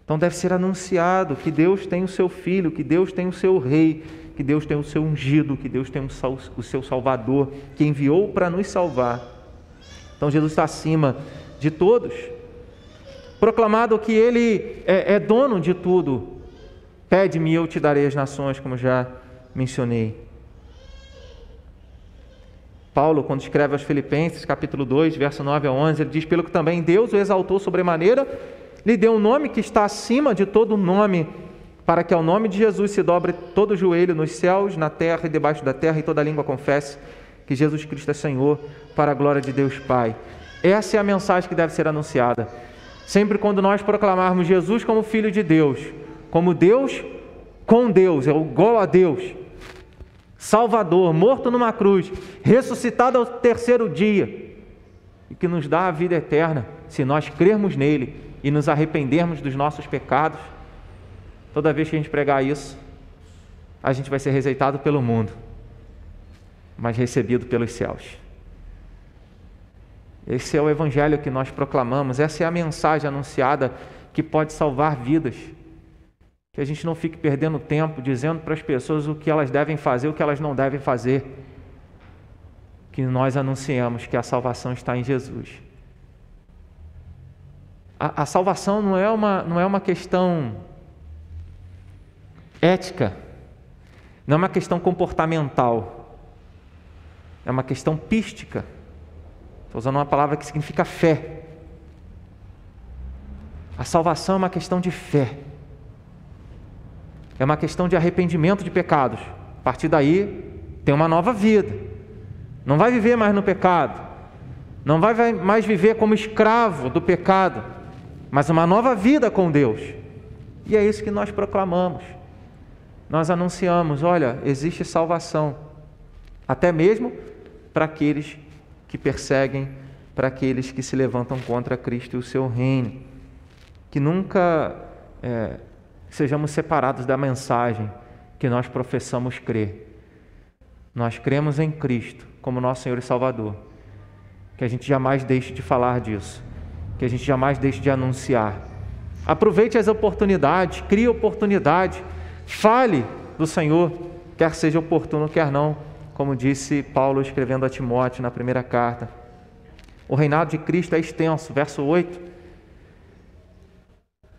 Então deve ser anunciado que Deus tem o seu filho, que Deus tem o seu rei, que Deus tem o seu ungido, que Deus tem o seu salvador, que enviou para nos salvar. Então Jesus está acima de todos. Proclamado que Ele é, é dono de tudo, Pede-me e eu te darei as nações, como já mencionei. Paulo, quando escreve aos Filipenses, capítulo 2, verso 9 a 11, ele diz: Pelo que também Deus o exaltou sobremaneira, lhe deu um nome que está acima de todo nome, para que ao nome de Jesus se dobre todo o joelho nos céus, na terra e debaixo da terra, e toda língua confesse que Jesus Cristo é Senhor, para a glória de Deus Pai. Essa é a mensagem que deve ser anunciada. Sempre quando nós proclamarmos Jesus como Filho de Deus, como Deus com Deus, é igual a Deus. Salvador, morto numa cruz, ressuscitado ao terceiro dia, e que nos dá a vida eterna, se nós crermos nele e nos arrependermos dos nossos pecados. Toda vez que a gente pregar isso, a gente vai ser rejeitado pelo mundo, mas recebido pelos céus. Esse é o evangelho que nós proclamamos, essa é a mensagem anunciada que pode salvar vidas que a gente não fique perdendo tempo dizendo para as pessoas o que elas devem fazer, o que elas não devem fazer. que nós anunciamos que a salvação está em Jesus. A, a salvação não é, uma, não é uma questão ética, não é uma questão comportamental, é uma questão pística. Estou usando uma palavra que significa fé. A salvação é uma questão de fé. É uma questão de arrependimento de pecados. A partir daí, tem uma nova vida. Não vai viver mais no pecado. Não vai mais viver como escravo do pecado, mas uma nova vida com Deus. E é isso que nós proclamamos. Nós anunciamos: olha, existe salvação, até mesmo para aqueles que perseguem, para aqueles que se levantam contra Cristo e o seu reino. Que nunca é, sejamos separados da mensagem que nós professamos crer. Nós cremos em Cristo como nosso Senhor e Salvador. Que a gente jamais deixe de falar disso. Que a gente jamais deixe de anunciar. Aproveite as oportunidades, crie oportunidade, fale do Senhor, quer seja oportuno, quer não, como disse Paulo escrevendo a Timóteo na primeira carta. O reinado de Cristo é extenso, verso 8.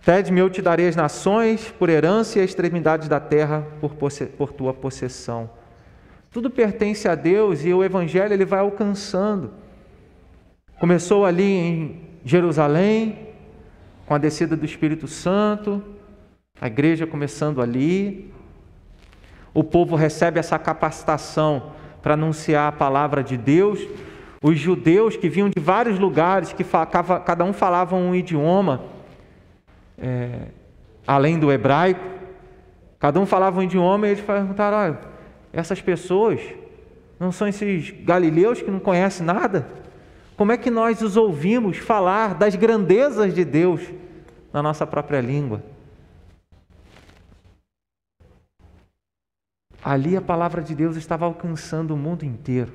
Pede-me, eu te darei as nações por herança e as extremidades da terra por, por tua possessão. Tudo pertence a Deus e o evangelho ele vai alcançando. Começou ali em Jerusalém, com a descida do Espírito Santo, a igreja começando ali. O povo recebe essa capacitação para anunciar a palavra de Deus. Os judeus que vinham de vários lugares, que cada um falava um idioma, é, além do hebraico, cada um falava um idioma e eles perguntaram: olha, essas pessoas não são esses galileus que não conhecem nada? Como é que nós os ouvimos falar das grandezas de Deus na nossa própria língua? Ali a palavra de Deus estava alcançando o mundo inteiro.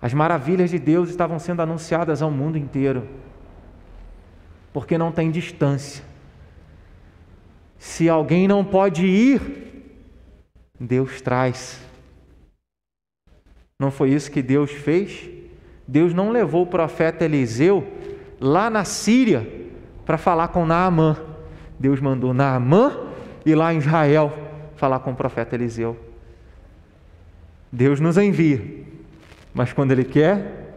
As maravilhas de Deus estavam sendo anunciadas ao mundo inteiro. Porque não tem distância. Se alguém não pode ir, Deus traz. Não foi isso que Deus fez? Deus não levou o profeta Eliseu lá na Síria para falar com Naamã. Deus mandou Naamã ir lá em Israel falar com o profeta Eliseu. Deus nos envia, mas quando Ele quer,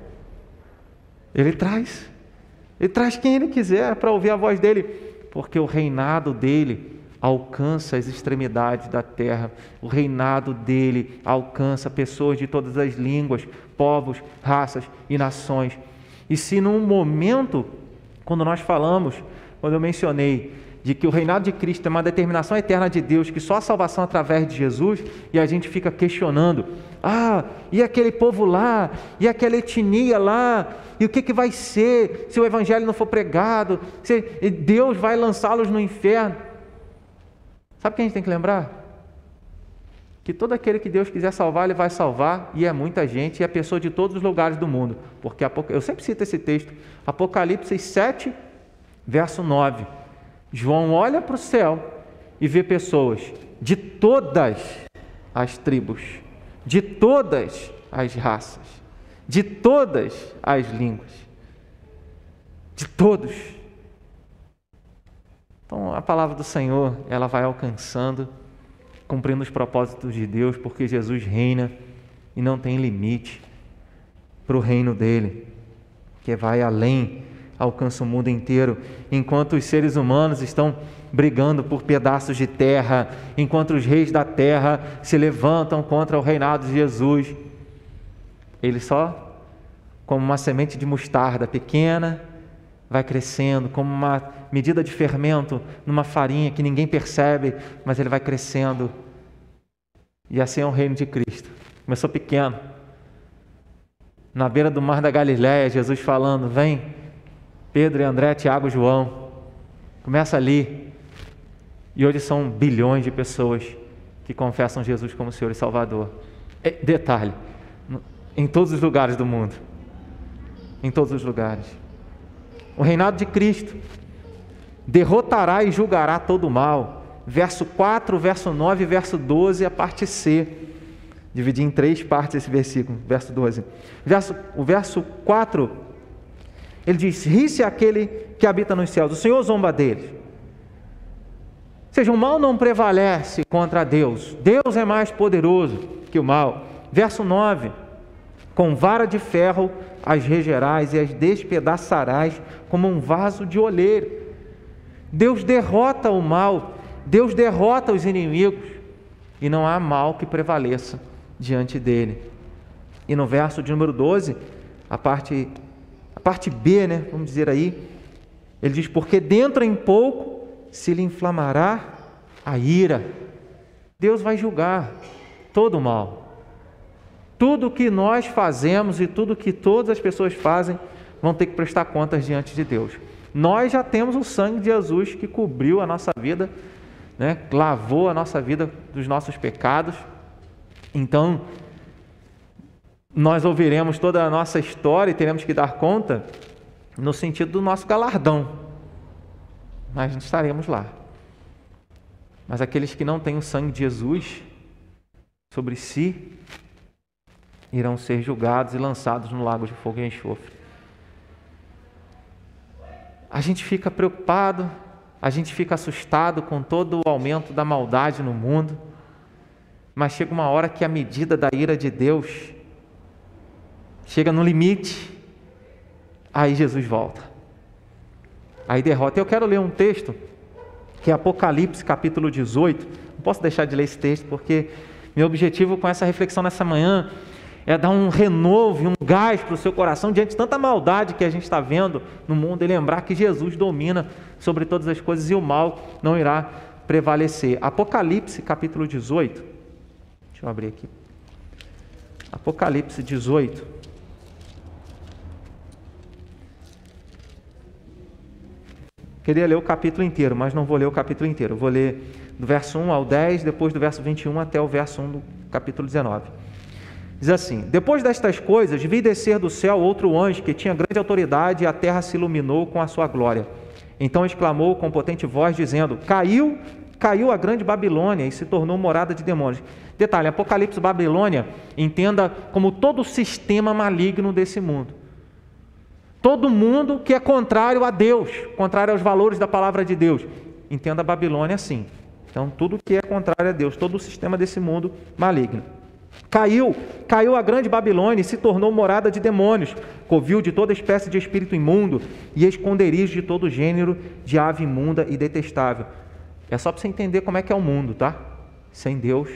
Ele traz. Ele traz quem Ele quiser para ouvir a voz dele, porque o reinado dele alcança as extremidades da terra. O reinado dele alcança pessoas de todas as línguas, povos, raças e nações. E se num momento, quando nós falamos, quando eu mencionei de que o reinado de Cristo é uma determinação eterna de Deus, que só a salvação através de Jesus, e a gente fica questionando: ah, e aquele povo lá, e aquela etnia lá, e o que, que vai ser se o evangelho não for pregado? Se Deus vai lançá-los no inferno? Sabe o que a gente tem que lembrar? Que todo aquele que Deus quiser salvar, Ele vai salvar, e é muita gente, e é pessoa de todos os lugares do mundo. Porque eu sempre cito esse texto, Apocalipse 7, verso 9. João olha para o céu e vê pessoas de todas as tribos, de todas as raças, de todas as línguas, de todos. Então, a palavra do Senhor, ela vai alcançando, cumprindo os propósitos de Deus, porque Jesus reina e não tem limite para o reino dele, que vai além, alcança o mundo inteiro, enquanto os seres humanos estão brigando por pedaços de terra, enquanto os reis da terra se levantam contra o reinado de Jesus. Ele só, como uma semente de mostarda pequena, vai crescendo como uma medida de fermento numa farinha que ninguém percebe, mas ele vai crescendo. E assim é o reino de Cristo. Começou pequeno. Na beira do mar da Galiléia, Jesus falando: Vem, Pedro André, Tiago João. Começa ali. E hoje são bilhões de pessoas que confessam Jesus como Senhor e Salvador. E, detalhe: em todos os lugares do mundo. Em todos os lugares o reinado de Cristo. Derrotará e julgará todo o mal. Verso 4, verso 9, verso 12, a parte C. Dividi em três partes esse versículo, verso 12. Verso, o verso 4, ele diz: Ri-se aquele que habita nos céus, o Senhor zomba dele. Seja, o mal não prevalece contra Deus, Deus é mais poderoso que o mal. Verso 9: Com vara de ferro as regerás e as despedaçarás como um vaso de oleiro. Deus derrota o mal, Deus derrota os inimigos, e não há mal que prevaleça diante dele. E no verso de número 12, a parte, a parte B, né, vamos dizer aí, ele diz: Porque dentro em pouco se lhe inflamará a ira. Deus vai julgar todo o mal. Tudo que nós fazemos e tudo que todas as pessoas fazem vão ter que prestar contas diante de Deus. Nós já temos o sangue de Jesus que cobriu a nossa vida, né? lavou a nossa vida dos nossos pecados. Então, nós ouviremos toda a nossa história e teremos que dar conta no sentido do nosso galardão. Nós não estaremos lá. Mas aqueles que não têm o sangue de Jesus sobre si irão ser julgados e lançados no lago de fogo e enxofre. A gente fica preocupado, a gente fica assustado com todo o aumento da maldade no mundo, mas chega uma hora que a medida da ira de Deus chega no limite, aí Jesus volta. Aí derrota. Eu quero ler um texto que é Apocalipse capítulo 18. Não posso deixar de ler esse texto porque meu objetivo com essa reflexão nessa manhã é dar um renovo um gás para o seu coração diante de tanta maldade que a gente está vendo no mundo e lembrar que Jesus domina sobre todas as coisas e o mal não irá prevalecer. Apocalipse capítulo 18. Deixa eu abrir aqui. Apocalipse 18. Queria ler o capítulo inteiro, mas não vou ler o capítulo inteiro. vou ler do verso 1 ao 10, depois do verso 21 até o verso 1 do capítulo 19. Diz assim: Depois destas coisas, vi descer do céu outro anjo que tinha grande autoridade e a terra se iluminou com a sua glória. Então exclamou com potente voz, dizendo: Caiu, caiu a grande Babilônia e se tornou morada de demônios. Detalhe: Apocalipse Babilônia entenda como todo o sistema maligno desse mundo. Todo mundo que é contrário a Deus, contrário aos valores da palavra de Deus. Entenda a Babilônia assim. Então, tudo que é contrário a Deus, todo o sistema desse mundo maligno. Caiu, caiu a grande Babilônia e se tornou morada de demônios, covil de toda espécie de espírito imundo e esconderijo de todo gênero de ave imunda e detestável. É só para você entender como é que é o mundo, tá? Sem Deus,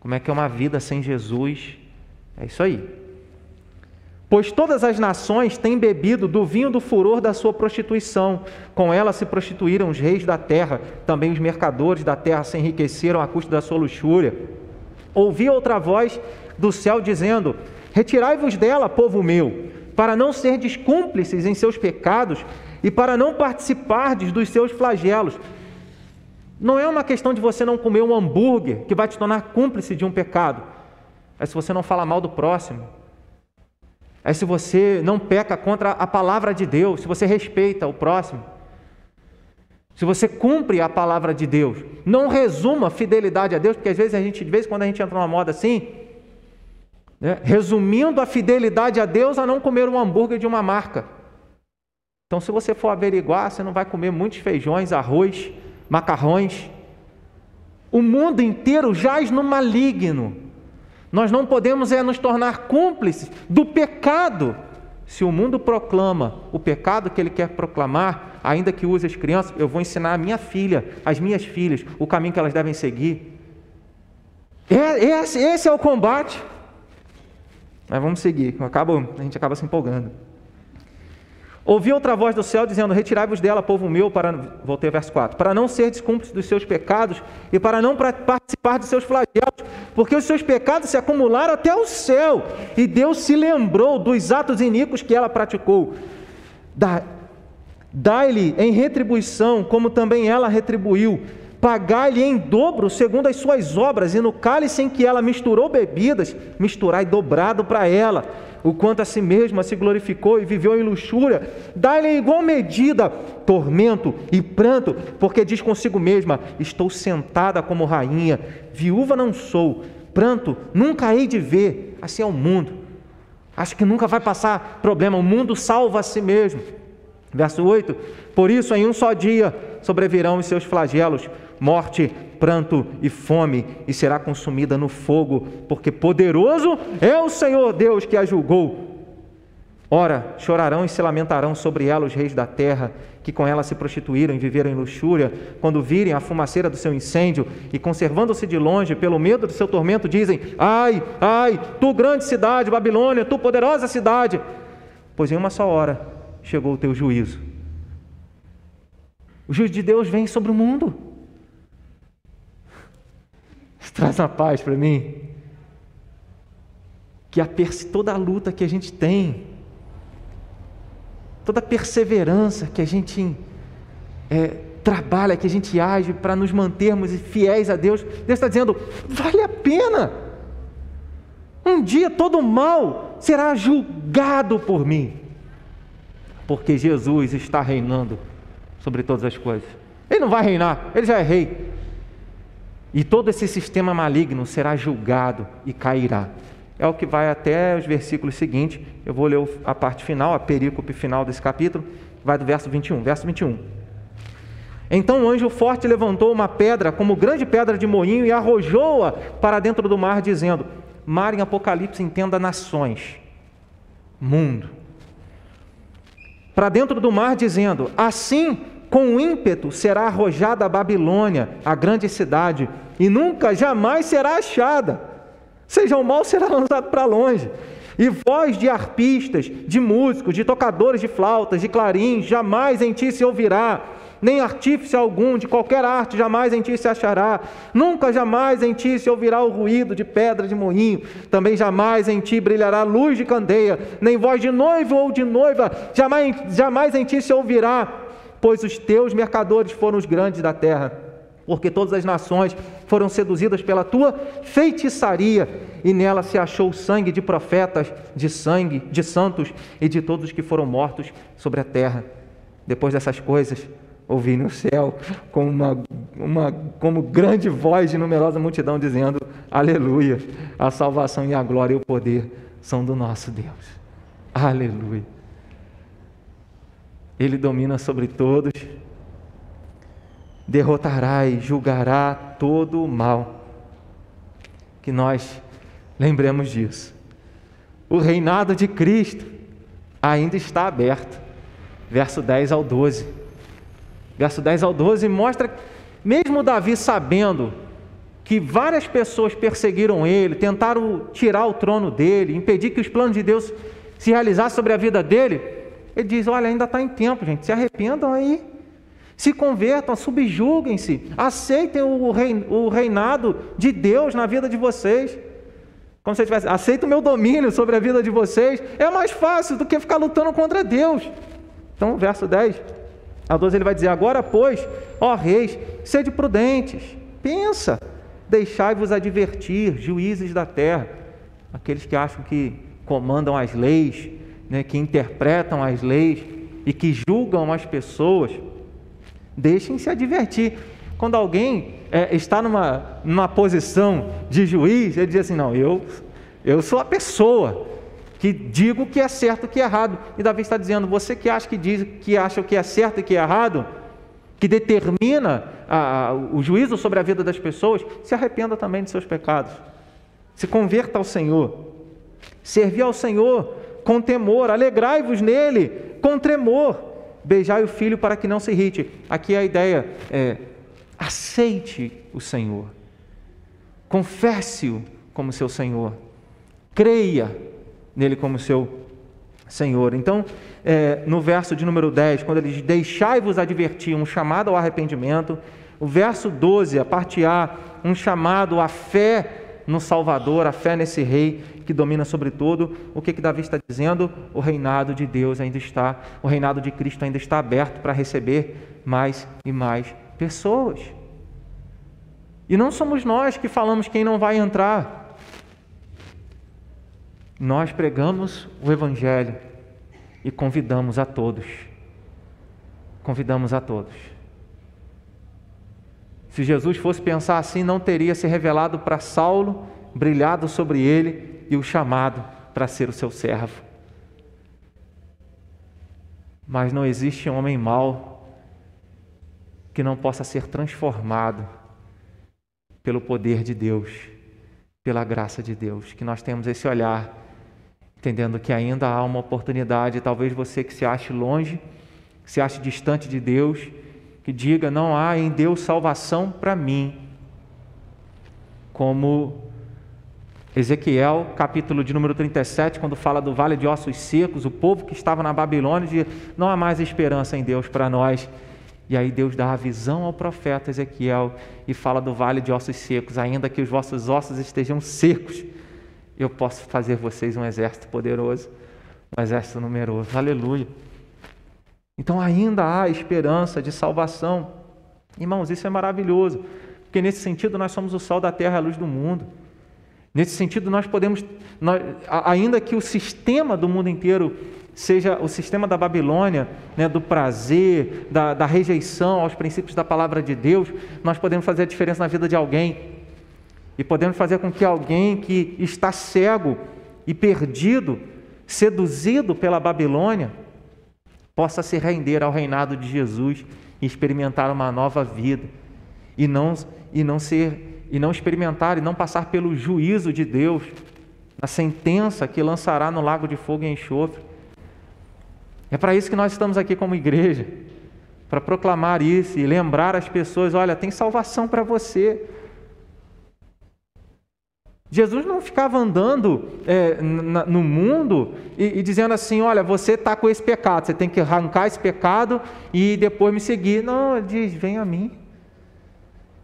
como é que é uma vida sem Jesus. É isso aí. Pois todas as nações têm bebido do vinho do furor da sua prostituição. Com ela se prostituíram os reis da terra, também os mercadores da terra se enriqueceram à custa da sua luxúria. Ouvi outra voz do céu dizendo: Retirai-vos dela, povo meu, para não serdes cúmplices em seus pecados e para não participardes dos seus flagelos. Não é uma questão de você não comer um hambúrguer que vai te tornar cúmplice de um pecado. É se você não fala mal do próximo. É se você não peca contra a palavra de Deus, se você respeita o próximo se você cumpre a palavra de Deus, não resuma fidelidade a Deus, porque às vezes a gente, de vez em quando a gente entra numa moda assim, né, resumindo a fidelidade a Deus a não comer um hambúrguer de uma marca. Então, se você for averiguar, você não vai comer muitos feijões, arroz, macarrões. O mundo inteiro jaz no maligno. Nós não podemos é nos tornar cúmplices do pecado. Se o mundo proclama o pecado que ele quer proclamar, ainda que use as crianças, eu vou ensinar a minha filha, as minhas filhas, o caminho que elas devem seguir. É, esse, esse é o combate. Mas vamos seguir, acaba, a gente acaba se empolgando. Ouvi outra voz do céu dizendo: Retirai-vos dela, povo meu, para. Voltei ao verso 4. Para não ser descúmplice dos seus pecados e para não participar de seus flagelos, porque os seus pecados se acumularam até o céu, e Deus se lembrou dos atos iníquos que ela praticou. Da, Dai-lhe em retribuição, como também ela retribuiu. Pagai-lhe em dobro, segundo as suas obras, e no cálice em que ela misturou bebidas, misturai dobrado para ela. O quanto a si mesma se glorificou e viveu em luxúria, dai-lhe em igual medida tormento e pranto, porque diz consigo mesma: Estou sentada como rainha, viúva não sou, pranto nunca hei de ver. Assim é o mundo. Acho que nunca vai passar problema. O mundo salva a si mesmo. Verso 8: Por isso, em um só dia sobrevirão os seus flagelos, morte, pranto e fome, e será consumida no fogo, porque poderoso é o Senhor Deus que a julgou. Ora, chorarão e se lamentarão sobre ela os reis da terra, que com ela se prostituíram e viveram em luxúria, quando virem a fumaceira do seu incêndio e, conservando-se de longe, pelo medo do seu tormento, dizem: Ai, ai, tu grande cidade, Babilônia, tu poderosa cidade! Pois em uma só hora chegou o teu juízo. O juízo de Deus vem sobre o mundo. Traz uma paz para mim. Que a toda a luta que a gente tem, toda a perseverança que a gente é, trabalha, que a gente age para nos mantermos fiéis a Deus, Deus está dizendo: vale a pena. Um dia todo mal será julgado por mim, porque Jesus está reinando sobre todas as coisas. Ele não vai reinar, ele já é rei. E todo esse sistema maligno será julgado e cairá. É o que vai até os versículos seguintes. Eu vou ler a parte final, a perícope final desse capítulo, vai do verso 21. Verso 21. Então o anjo forte levantou uma pedra, como grande pedra de moinho, e arrojou-a para dentro do mar, dizendo: Mar em Apocalipse entenda nações, mundo. Para dentro do mar, dizendo: Assim com ímpeto será arrojada a Babilônia, a grande cidade, e nunca jamais será achada. Seja o mal será lançado para longe. E voz de arpistas, de músicos, de tocadores de flautas, de clarins, jamais em ti se ouvirá, nem artífice algum de qualquer arte jamais em ti se achará. Nunca jamais em ti se ouvirá o ruído de pedra de moinho, também jamais em ti brilhará luz de candeia, nem voz de noivo ou de noiva, jamais, jamais em ti se ouvirá pois os teus mercadores foram os grandes da terra, porque todas as nações foram seduzidas pela tua feitiçaria, e nela se achou sangue de profetas, de sangue de santos e de todos os que foram mortos sobre a terra. Depois dessas coisas, ouvi no céu como uma, uma como grande voz de numerosa multidão dizendo: Aleluia! A salvação e a glória e o poder são do nosso Deus. Aleluia! Ele domina sobre todos, derrotará e julgará todo o mal. Que nós lembremos disso. O reinado de Cristo ainda está aberto. Verso 10 ao 12. Verso 10 ao 12 mostra, mesmo Davi sabendo que várias pessoas perseguiram ele, tentaram tirar o trono dele, impedir que os planos de Deus se realizassem sobre a vida dele, ele diz: olha, ainda está em tempo, gente, se arrependam aí, se convertam, subjuguem-se, aceitem o reinado de Deus na vida de vocês. Como se tivesse, aceita o meu domínio sobre a vida de vocês. É mais fácil do que ficar lutando contra Deus. Então, verso 10 a 12 ele vai dizer: Agora, pois, ó reis, sede prudentes, pensa, deixai-vos advertir, juízes da terra, aqueles que acham que comandam as leis, né, que interpretam as leis e que julgam as pessoas, deixem-se advertir. Quando alguém é, está numa, numa posição de juiz, ele diz assim: não, eu, eu sou a pessoa que digo que é certo e que é errado. E Davi está dizendo: você que acha que diz que acha o que é certo e o que é errado, que determina a, o juízo sobre a vida das pessoas, se arrependa também de seus pecados. Se converta ao Senhor. Servir ao Senhor com temor, alegrai-vos nele com tremor, beijai o filho para que não se irrite. Aqui a ideia é: aceite o Senhor, confesse-o como seu Senhor, creia nele como seu Senhor. Então, é, no verso de número 10, quando ele diz: Deixai-vos advertir, um chamado ao arrependimento. O verso 12, a parte A, um chamado à fé no Salvador, a fé nesse Rei que domina sobre tudo. O que, que Davi está dizendo? O reinado de Deus ainda está, o reinado de Cristo ainda está aberto para receber mais e mais pessoas. E não somos nós que falamos quem não vai entrar. Nós pregamos o Evangelho e convidamos a todos. Convidamos a todos. Se Jesus fosse pensar assim, não teria se revelado para Saulo, brilhado sobre ele e o chamado para ser o seu servo. Mas não existe homem mau que não possa ser transformado pelo poder de Deus, pela graça de Deus. Que nós temos esse olhar, entendendo que ainda há uma oportunidade, talvez você que se ache longe, se ache distante de Deus, que diga: não há em Deus salvação para mim. Como Ezequiel, capítulo de número 37, quando fala do vale de ossos secos, o povo que estava na Babilônia, diz: não há mais esperança em Deus para nós. E aí Deus dá a visão ao profeta Ezequiel e fala do vale de ossos secos, ainda que os vossos ossos estejam secos, eu posso fazer vocês um exército poderoso, um exército numeroso. Aleluia. Então ainda há esperança de salvação. Irmãos, isso é maravilhoso, porque nesse sentido nós somos o sol da terra, a luz do mundo. Nesse sentido, nós podemos, nós, ainda que o sistema do mundo inteiro seja o sistema da Babilônia, né, do prazer, da, da rejeição aos princípios da palavra de Deus, nós podemos fazer a diferença na vida de alguém. E podemos fazer com que alguém que está cego e perdido, seduzido pela Babilônia, possa se render ao reinado de Jesus e experimentar uma nova vida. E não, e não ser e não experimentar e não passar pelo juízo de Deus, na sentença que lançará no lago de fogo e enxofre. É para isso que nós estamos aqui como igreja, para proclamar isso e lembrar as pessoas: olha, tem salvação para você. Jesus não ficava andando é, no mundo e, e, dizendo assim: olha, você está com esse pecado, você tem que arrancar esse pecado e depois me seguir. Não, ele diz: vem a mim.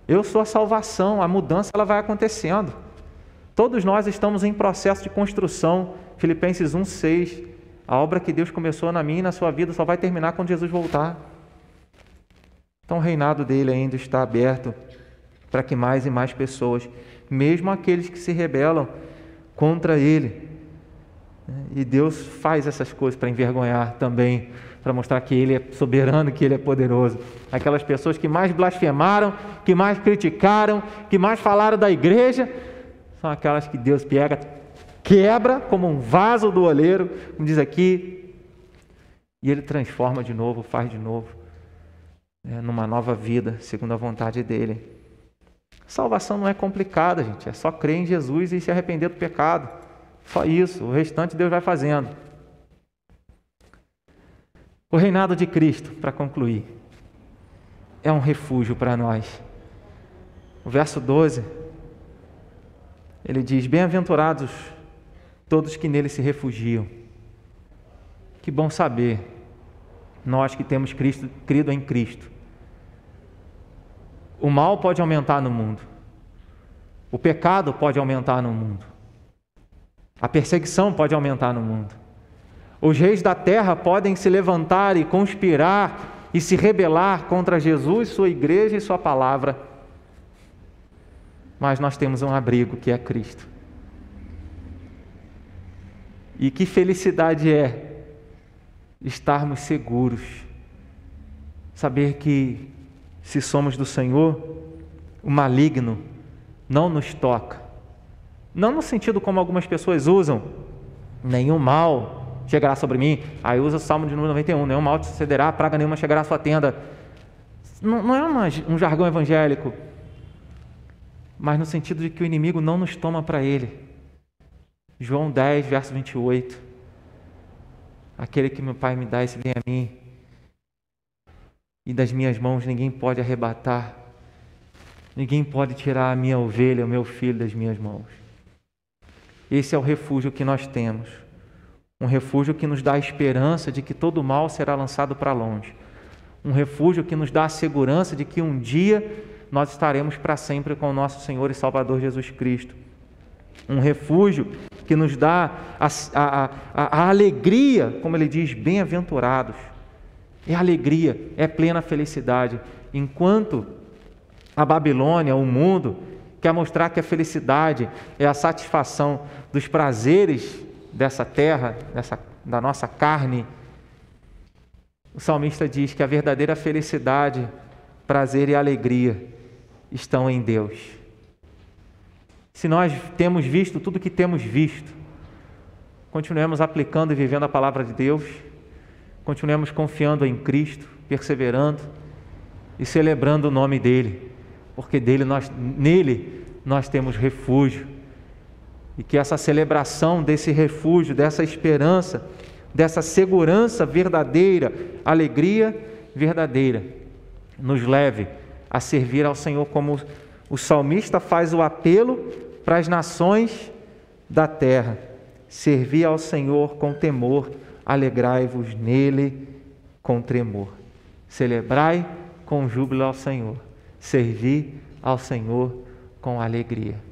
Eu sou a salvação, a mudança ela vai acontecendo. Todos nós estamos em processo de construção. Filipenses 1:6. A obra que Deus começou na minha e na sua vida só vai terminar quando Jesus voltar. Então o reinado dele ainda está aberto para que mais e mais pessoas, mesmo aqueles que se rebelam contra ele, né, e Deus faz essas coisas para envergonhar também, para mostrar que Ele é soberano, que Ele é poderoso. Aquelas pessoas que mais blasfemaram, que mais criticaram, que mais falaram da igreja, são aquelas que Deus pega, quebra como um vaso do oleiro, como diz aqui, e Ele transforma de novo, faz de novo, né, numa nova vida, segundo a vontade dEle. Salvação não é complicada, gente, é só crer em Jesus e se arrepender do pecado. Só isso, o restante Deus vai fazendo. O reinado de Cristo, para concluir, é um refúgio para nós. O verso 12, ele diz: Bem-aventurados todos que nele se refugiam. Que bom saber, nós que temos Cristo, crido em Cristo. O mal pode aumentar no mundo, o pecado pode aumentar no mundo, a perseguição pode aumentar no mundo. Os reis da terra podem se levantar e conspirar e se rebelar contra Jesus, sua igreja e sua palavra. Mas nós temos um abrigo que é Cristo. E que felicidade é estarmos seguros, saber que se somos do Senhor, o maligno não nos toca, não no sentido como algumas pessoas usam, nenhum mal chegará sobre mim. Aí usa o Salmo de número 91, nenhum mal te sucederá, praga nenhuma chegará à sua tenda. Não, não é uma, um jargão evangélico, mas no sentido de que o inimigo não nos toma para ele. João 10, verso 28. Aquele que meu Pai me dá, esse vem a mim. E das minhas mãos ninguém pode arrebatar. Ninguém pode tirar a minha ovelha, o meu filho das minhas mãos. Esse é o refúgio que nós temos. Um refúgio que nos dá a esperança de que todo mal será lançado para longe. Um refúgio que nos dá a segurança de que um dia nós estaremos para sempre com o nosso Senhor e Salvador Jesus Cristo. Um refúgio que nos dá a, a, a, a alegria, como ele diz, bem-aventurados. É alegria, é plena felicidade. Enquanto a Babilônia, o mundo, quer mostrar que a felicidade é a satisfação dos prazeres dessa terra, dessa, da nossa carne. O salmista diz que a verdadeira felicidade, prazer e alegria estão em Deus. se nós temos visto tudo que temos visto, continuemos aplicando e vivendo a palavra de Deus, continuemos confiando em Cristo, perseverando e celebrando o nome dele, porque dele nós, nele nós temos refúgio. E que essa celebração desse refúgio, dessa esperança, dessa segurança verdadeira, alegria verdadeira, nos leve a servir ao Senhor como o salmista faz o apelo para as nações da terra. Servi ao Senhor com temor, alegrai-vos nele com tremor. Celebrai com júbilo ao Senhor, servi ao Senhor com alegria.